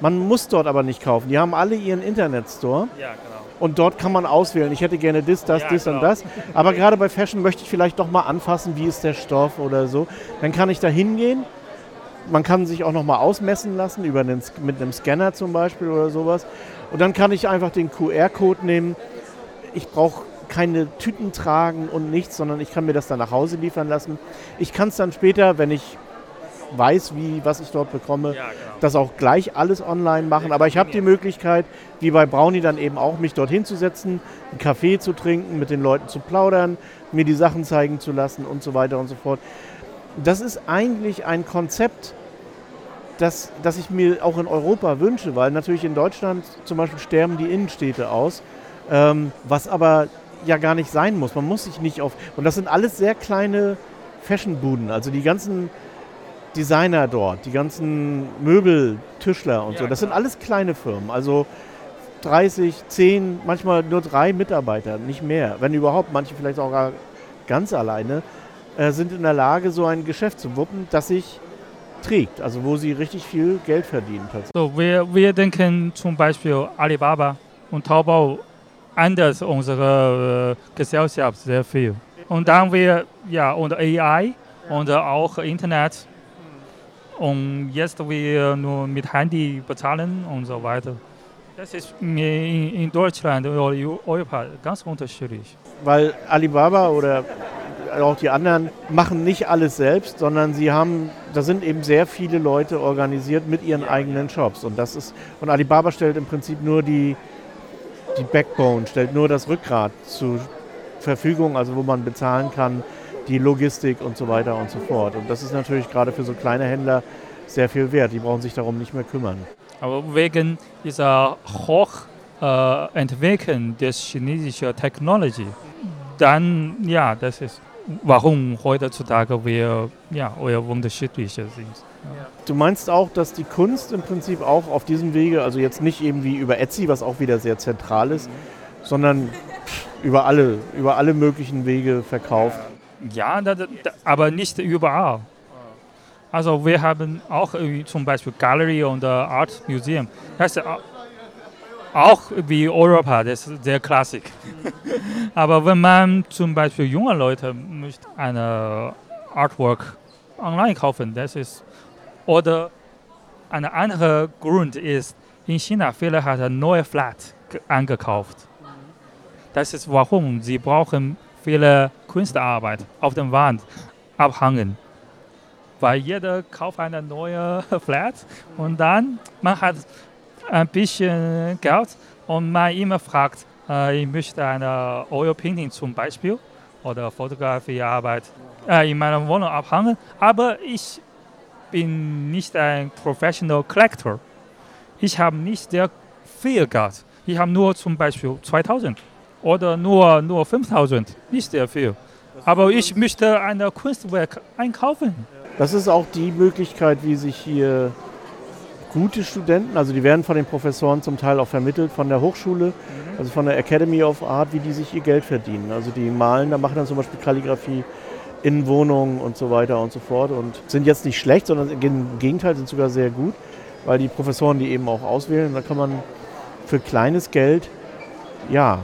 Man muss dort aber nicht kaufen. Die haben alle ihren Internetstore.
Ja, genau.
Und dort kann man auswählen. Ich hätte gerne das, das,
Ja,
das und
genau.
das. Aber [LAUGHS] gerade bei Fashion möchte ich vielleicht doch mal anfassen, wie ist der Stoff oder so. Dann kann ich da hingehen. Man kann sich auch noch mal ausmessen lassen, über einen, mit einem Scanner zum Beispiel oder sowas. Und dann kann ich einfach den QR-Code nehmen. Ich brauche keine Tüten tragen und nichts, sondern ich kann mir das dann nach Hause liefern lassen. Ich kann es dann später, wenn ich weiß, wie, was ich dort bekomme,
Ja, genau.
das auch gleich alles online machen. Aber ich habe die Möglichkeit, wie bei Brownie dann eben auch, mich dorthin zu setzen, einen Kaffee zu trinken, mit den Leuten zu plaudern, mir die Sachen zeigen zu lassen und so weiter und so fort. Das ist eigentlich ein Konzept, das, das ich mir auch in Europa wünsche, weil natürlich in Deutschland zum Beispiel sterben die Innenstädte aus, ähm, was aber ja gar nicht sein muss. Man muss sich nicht auf. Und das sind alles sehr kleine Fashionbuden. Also die ganzen Designer dort, die ganzen Möbel, Tischler und
Ja,
so. Das sind
klar.
alles kleine Firmen. Also 30, 10, manchmal nur drei Mitarbeiter, nicht mehr. Wenn überhaupt, manche vielleicht auch ganz alleine, äh, sind in der Lage, so ein Geschäft zu wuppen, das sich trägt. Also wo sie richtig viel Geld verdienen.
So, wir, wir denken zum Beispiel Alibaba und Taobao anders unsere äh, Gesellschaft sehr viel. Und dann wir, ja, und AI und auch Internet. Und jetzt wir nur mit Handy bezahlen und so weiter. Das ist in, Deutschland oder Europa ganz unterschiedlich.
Weil Alibaba oder auch die anderen machen nicht alles selbst, sondern sie haben, da sind eben sehr viele Leute organisiert mit ihren eigenen Shops. Und das ist, und Alibaba stellt im Prinzip nur die, die Backbone, stellt nur das Rückgrat zu Verfügung, also wo man bezahlen kann, die Logistik und so weiter und so fort. Und das ist natürlich gerade für so kleine Händler sehr viel wert. Die brauchen sich darum nicht mehr kümmern.
Aber wegen dieser Hochentwicklung äh, des chinesischen Technologie, dann ja, das ist warum heutzutage wir ja unterschiedlicher sind. Ja.
Du meinst auch, dass die Kunst im Prinzip auch auf diesem Wege, also jetzt nicht eben wie über Etsy, was auch wieder sehr zentral ist, mhm. sondern über alle, über alle möglichen Wege verkauft.
Ja, da, da, aber nicht überall. Also wir haben auch zum Beispiel Gallery und Art Museum. Das ist auch wie Europa, das ist sehr klassisch. [LAUGHS] aber wenn man zum Beispiel junge Leute möchte eine Artwork online kaufen, das ist oder ein anderer Grund ist, in China viele hat ein neues Flat angekauft. Das ist warum sie brauchen viele Kunstarbeit auf der Wand abhängen. Weil jeder kauft eine neue [LAUGHS] Flat und dann man hat ein bisschen Geld und man immer fragt, äh, ich möchte eine Oil Painting zum Beispiel oder Fotografiearbeit äh, in meiner Wohnung abhängen, aber ich bin nicht ein Professional Collector. Ich habe nicht sehr viel Geld. Ich habe nur zum Beispiel 2000 oder nur, nur 5000, nicht sehr viel. Aber ich möchte ein Kunstwerk einkaufen.
Das ist auch die Möglichkeit, wie sich hier gute Studenten, also die werden von den Professoren zum Teil auch vermittelt von der Hochschule, mhm. also von der Academy of Art, wie die sich ihr Geld verdienen. Also die malen, da machen dann zum Beispiel Kalligrafie in Wohnungen und so weiter und so fort und sind jetzt nicht schlecht, sondern im Gegenteil sind sogar sehr gut, weil die Professoren die eben auch auswählen. Da kann man für kleines Geld, ja,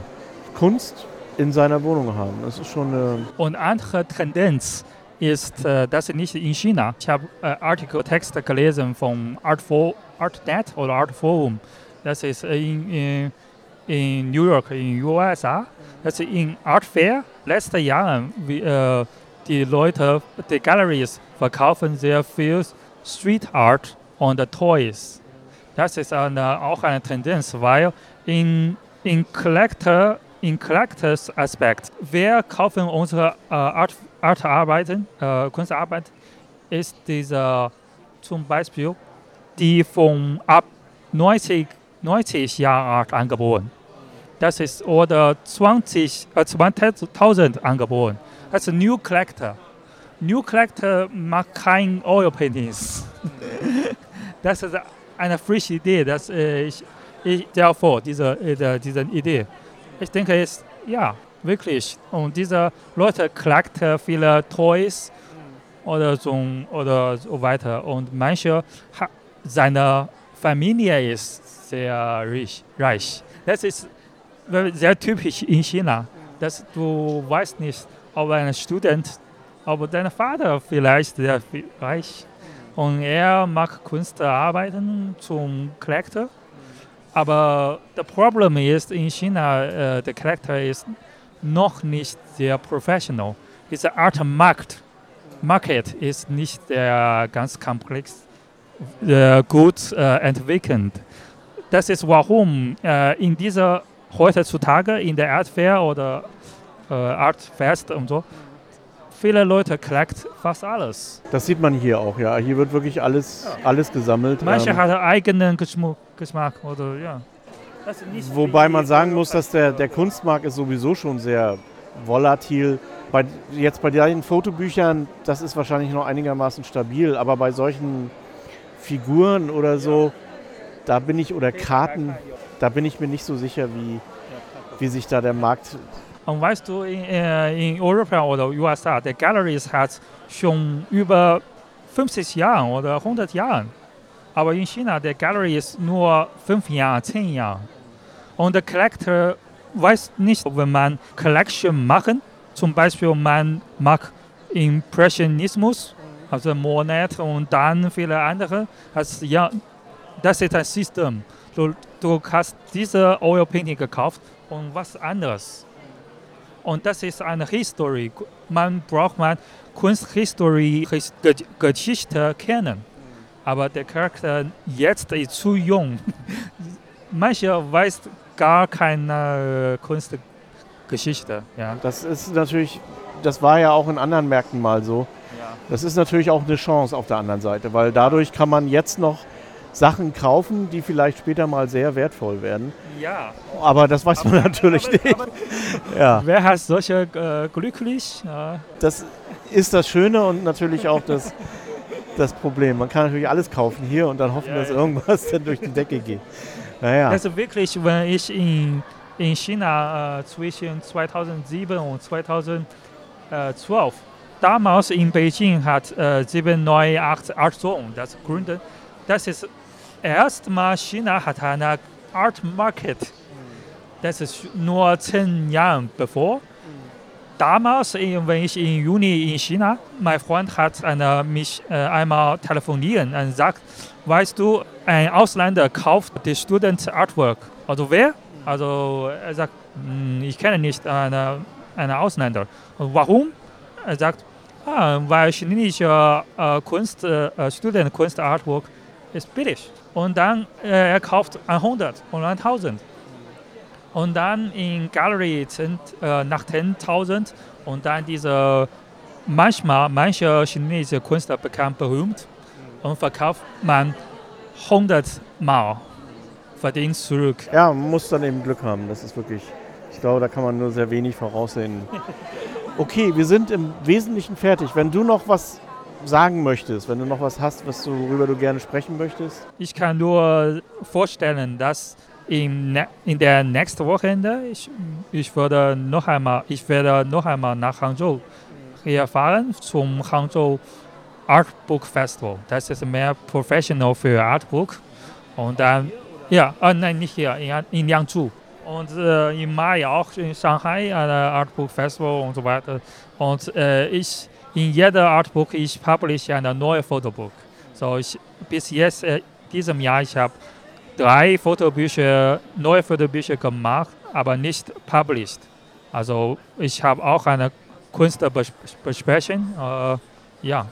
Kunst in seiner Wohnung haben. Das ist schon eine.
Und andere Tendenz ist, äh, das nicht in China. Ich habe äh, Artikel, Texte gelesen vom Artfo ArtNet oder Artforum. Das ist in, in, in New York, in den USA. Das ist in Art Fair letzte Jahre, wie, äh, die Leute, die Galleries verkaufen sehr viel Street Art und Toys. Das ist eine, auch eine Tendenz, weil in, in Collector im Collectors Aspekt, wer kaufen unsere äh, Art, Artarbeiten, äh, Kunstarbeit, ist dieser zum Beispiel die von ab 90, 90 Jahren alt angeboren. Das ist oder 20, äh, 20.000 angeboren. Das ist New Collector. New Collector macht kein Oil Paintings. [LAUGHS] das ist eine frische Idee, dass äh, ich, ich der vor, diese, äh, diese Idee. Ich denke, es ja wirklich. Und diese Leute klagt viele Toys oder so oder so weiter. Und manche seine Familie ist sehr reich. reich. Das ist sehr typisch in China, dass du weißt nicht, ob ein Student, ob dein Vater vielleicht sehr reich und er mag Kunst arbeiten zum Collector aber das Problem ist, in China, äh, der Charakter ist noch nicht sehr professional. Dieser Art Markt, Market ist nicht sehr ganz komplex, äh, gut äh, entwickelt. Das ist warum äh, in dieser heutzutage in der Art Fair oder äh, Art Fest und so viele Leute klagt fast alles.
Das sieht man hier auch, ja. Hier wird wirklich alles, ja. alles gesammelt.
Manche ähm, haben eigenen Geschmack oder ja.
Wobei man sagen muss, dass der, der Kunstmarkt ist sowieso schon sehr volatil. Bei, jetzt bei den Fotobüchern, das ist wahrscheinlich noch einigermaßen stabil, aber bei solchen Figuren oder so, da bin ich, oder Karten, da bin ich mir nicht so sicher, wie, wie sich da der Markt
und weißt du, in, äh, in Europa oder USA, der Galleries hat schon über 50 Jahre oder 100 Jahre. Aber in China, der Gallery ist nur 5 Jahre, 10 Jahre. Und der Collector weiß nicht, wenn man Collection machen, zum Beispiel man mag Impressionismus, also Monet und dann viele andere, also, ja, das ist ein System. Du, du hast diese Oil Painting gekauft und was anderes. Und das ist eine Historie. Man braucht man Kunsthistorie, Geschichte kennen. Aber der Charakter jetzt ist zu jung. [LAUGHS] Manche weiß gar keine Geschichte. Ja.
Das ist natürlich, das war ja auch in anderen Märkten mal so.
Ja.
Das ist natürlich auch eine Chance auf der anderen Seite, weil dadurch kann man jetzt noch Sachen kaufen, die vielleicht später mal sehr wertvoll werden.
ja.
Aber das weiß man natürlich
aber,
nicht.
aber, [LAUGHS]
Ja,
wer hat solche äh, glücklich? Äh,
das ist das Schöne und natürlich auch das, das Problem. Man kann natürlich alles kaufen hier und dann hoffen,
Ja,
dass
ja.
irgendwas dann durch die Decke geht. Naja,
Also wirklich, wenn ich in, in China äh, zwischen 2007 und 2012, damals in Beijing hat äh, 798 Art Zone das gründen. Das ist erstmal China hat eine Art Market. Das ist nur zehn Jahre bevor. Damals, wenn ich im Juni in China, mein Freund hat eine, mich äh, einmal telefonieren und sagt, weißt du, ein Ausländer kauft die Student Artwork. Also wer? Also er sagt, "Hm, ich kenne nicht einen, einen Ausländer. Und warum? Er sagt, ah, weil chinesische äh, Kunst, äh, Student Kunst Artwork ist billig. Und dann äh, er kauft 100 und 1000. Und dann in Gallery sind äh, nach 10.000 und dann diese manchmal manche chinesische Künstler bekannt berühmt und verkauft man 100 Mal verdient zurück.
ja, man muss dann eben Glück haben. Das ist wirklich, ich glaube, da kann man nur sehr wenig voraussehen. [LAUGHS] Okay, wir sind im Wesentlichen fertig. Wenn du noch was sagen möchtest, wenn du noch was hast, was du, worüber du gerne sprechen möchtest.
Ich kann nur vorstellen, dass im, ne- in der nächsten Wochenende ich, ich würde noch einmal ich werde noch einmal nach Hangzhou hier fahren zum Hangzhou Art Book Festival. Das ist mehr professional für Artbook und dann ja äh, nein nicht hier in, in Yangzhou und äh, im Mai auch in Shanghai ein Art Book Festival und so weiter und äh, ich in jeder Artbook ich publish ein neues Fotobook. So ich bis jetzt äh, diesem Jahr ich habe drei Fotobücher, neue Fotobücher gemacht, aber nicht published. Also ich habe auch eine Kunstbesprechung. Äh, ja,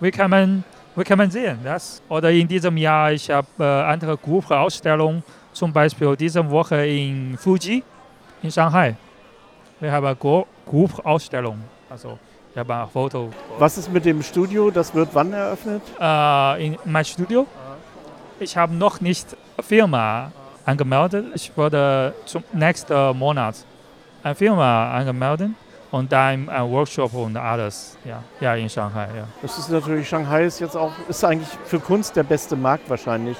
wie kann man, wie kann man sehen das? Oder in diesem Jahr ich habe äh, andere Gruppenausstellungen, zum Beispiel diese Woche in Fuji in Shanghai. Wir haben eine Gru- Gruppenausstellung. Also ich habe ein Foto.
Was ist mit dem Studio? Das wird wann eröffnet?
äh, in mein Studio. Ich habe noch nicht Firma angemeldet. Ich werde zum nächsten Monat eine Firma angemeldet und dann ein Workshop und alles. Ja, ja in Shanghai. Ja.
Das ist natürlich, Shanghai ist jetzt auch, ist eigentlich für Kunst der beste Markt wahrscheinlich.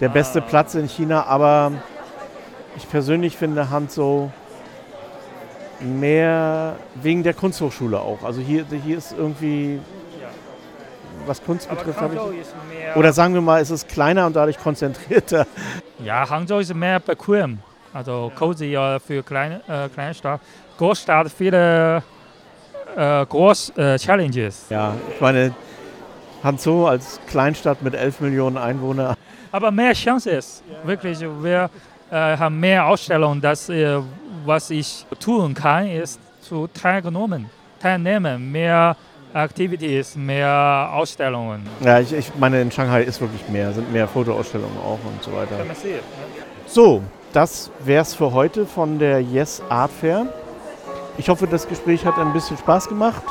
Der beste
Ah.
Platz in China, aber ich persönlich finde Hanzhou mehr wegen der Kunsthochschule auch. Also hier, hier ist irgendwie, was Kunst betrifft, habe ich.
ist mehr.
Oder sagen wir mal, es ist kleiner und dadurch konzentrierter.
ja, Hangzhou ist mehr bequem. Also cozy äh, für kleine, äh, Kleinstadt. Großstadt viele äh, groß äh, Challenges.
Ja, ich meine, Hanzhou als Kleinstadt mit 11 Millionen Einwohnern.
aber mehr Chances. Wirklich, wir äh, haben mehr Ausstellungen. Das, äh, was ich tun kann, ist zu teilgenommen, teilnehmen, mehr Activities, mehr Ausstellungen.
Ja, ich, ich meine, in Shanghai ist wirklich mehr, sind mehr Fotoausstellungen auch und so weiter.
sehen.
So, das wär's für heute von der Yes Art Fair. Ich hoffe, das Gespräch hat ein bisschen Spaß gemacht.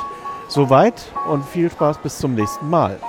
Soweit und viel Spaß bis zum nächsten Mal.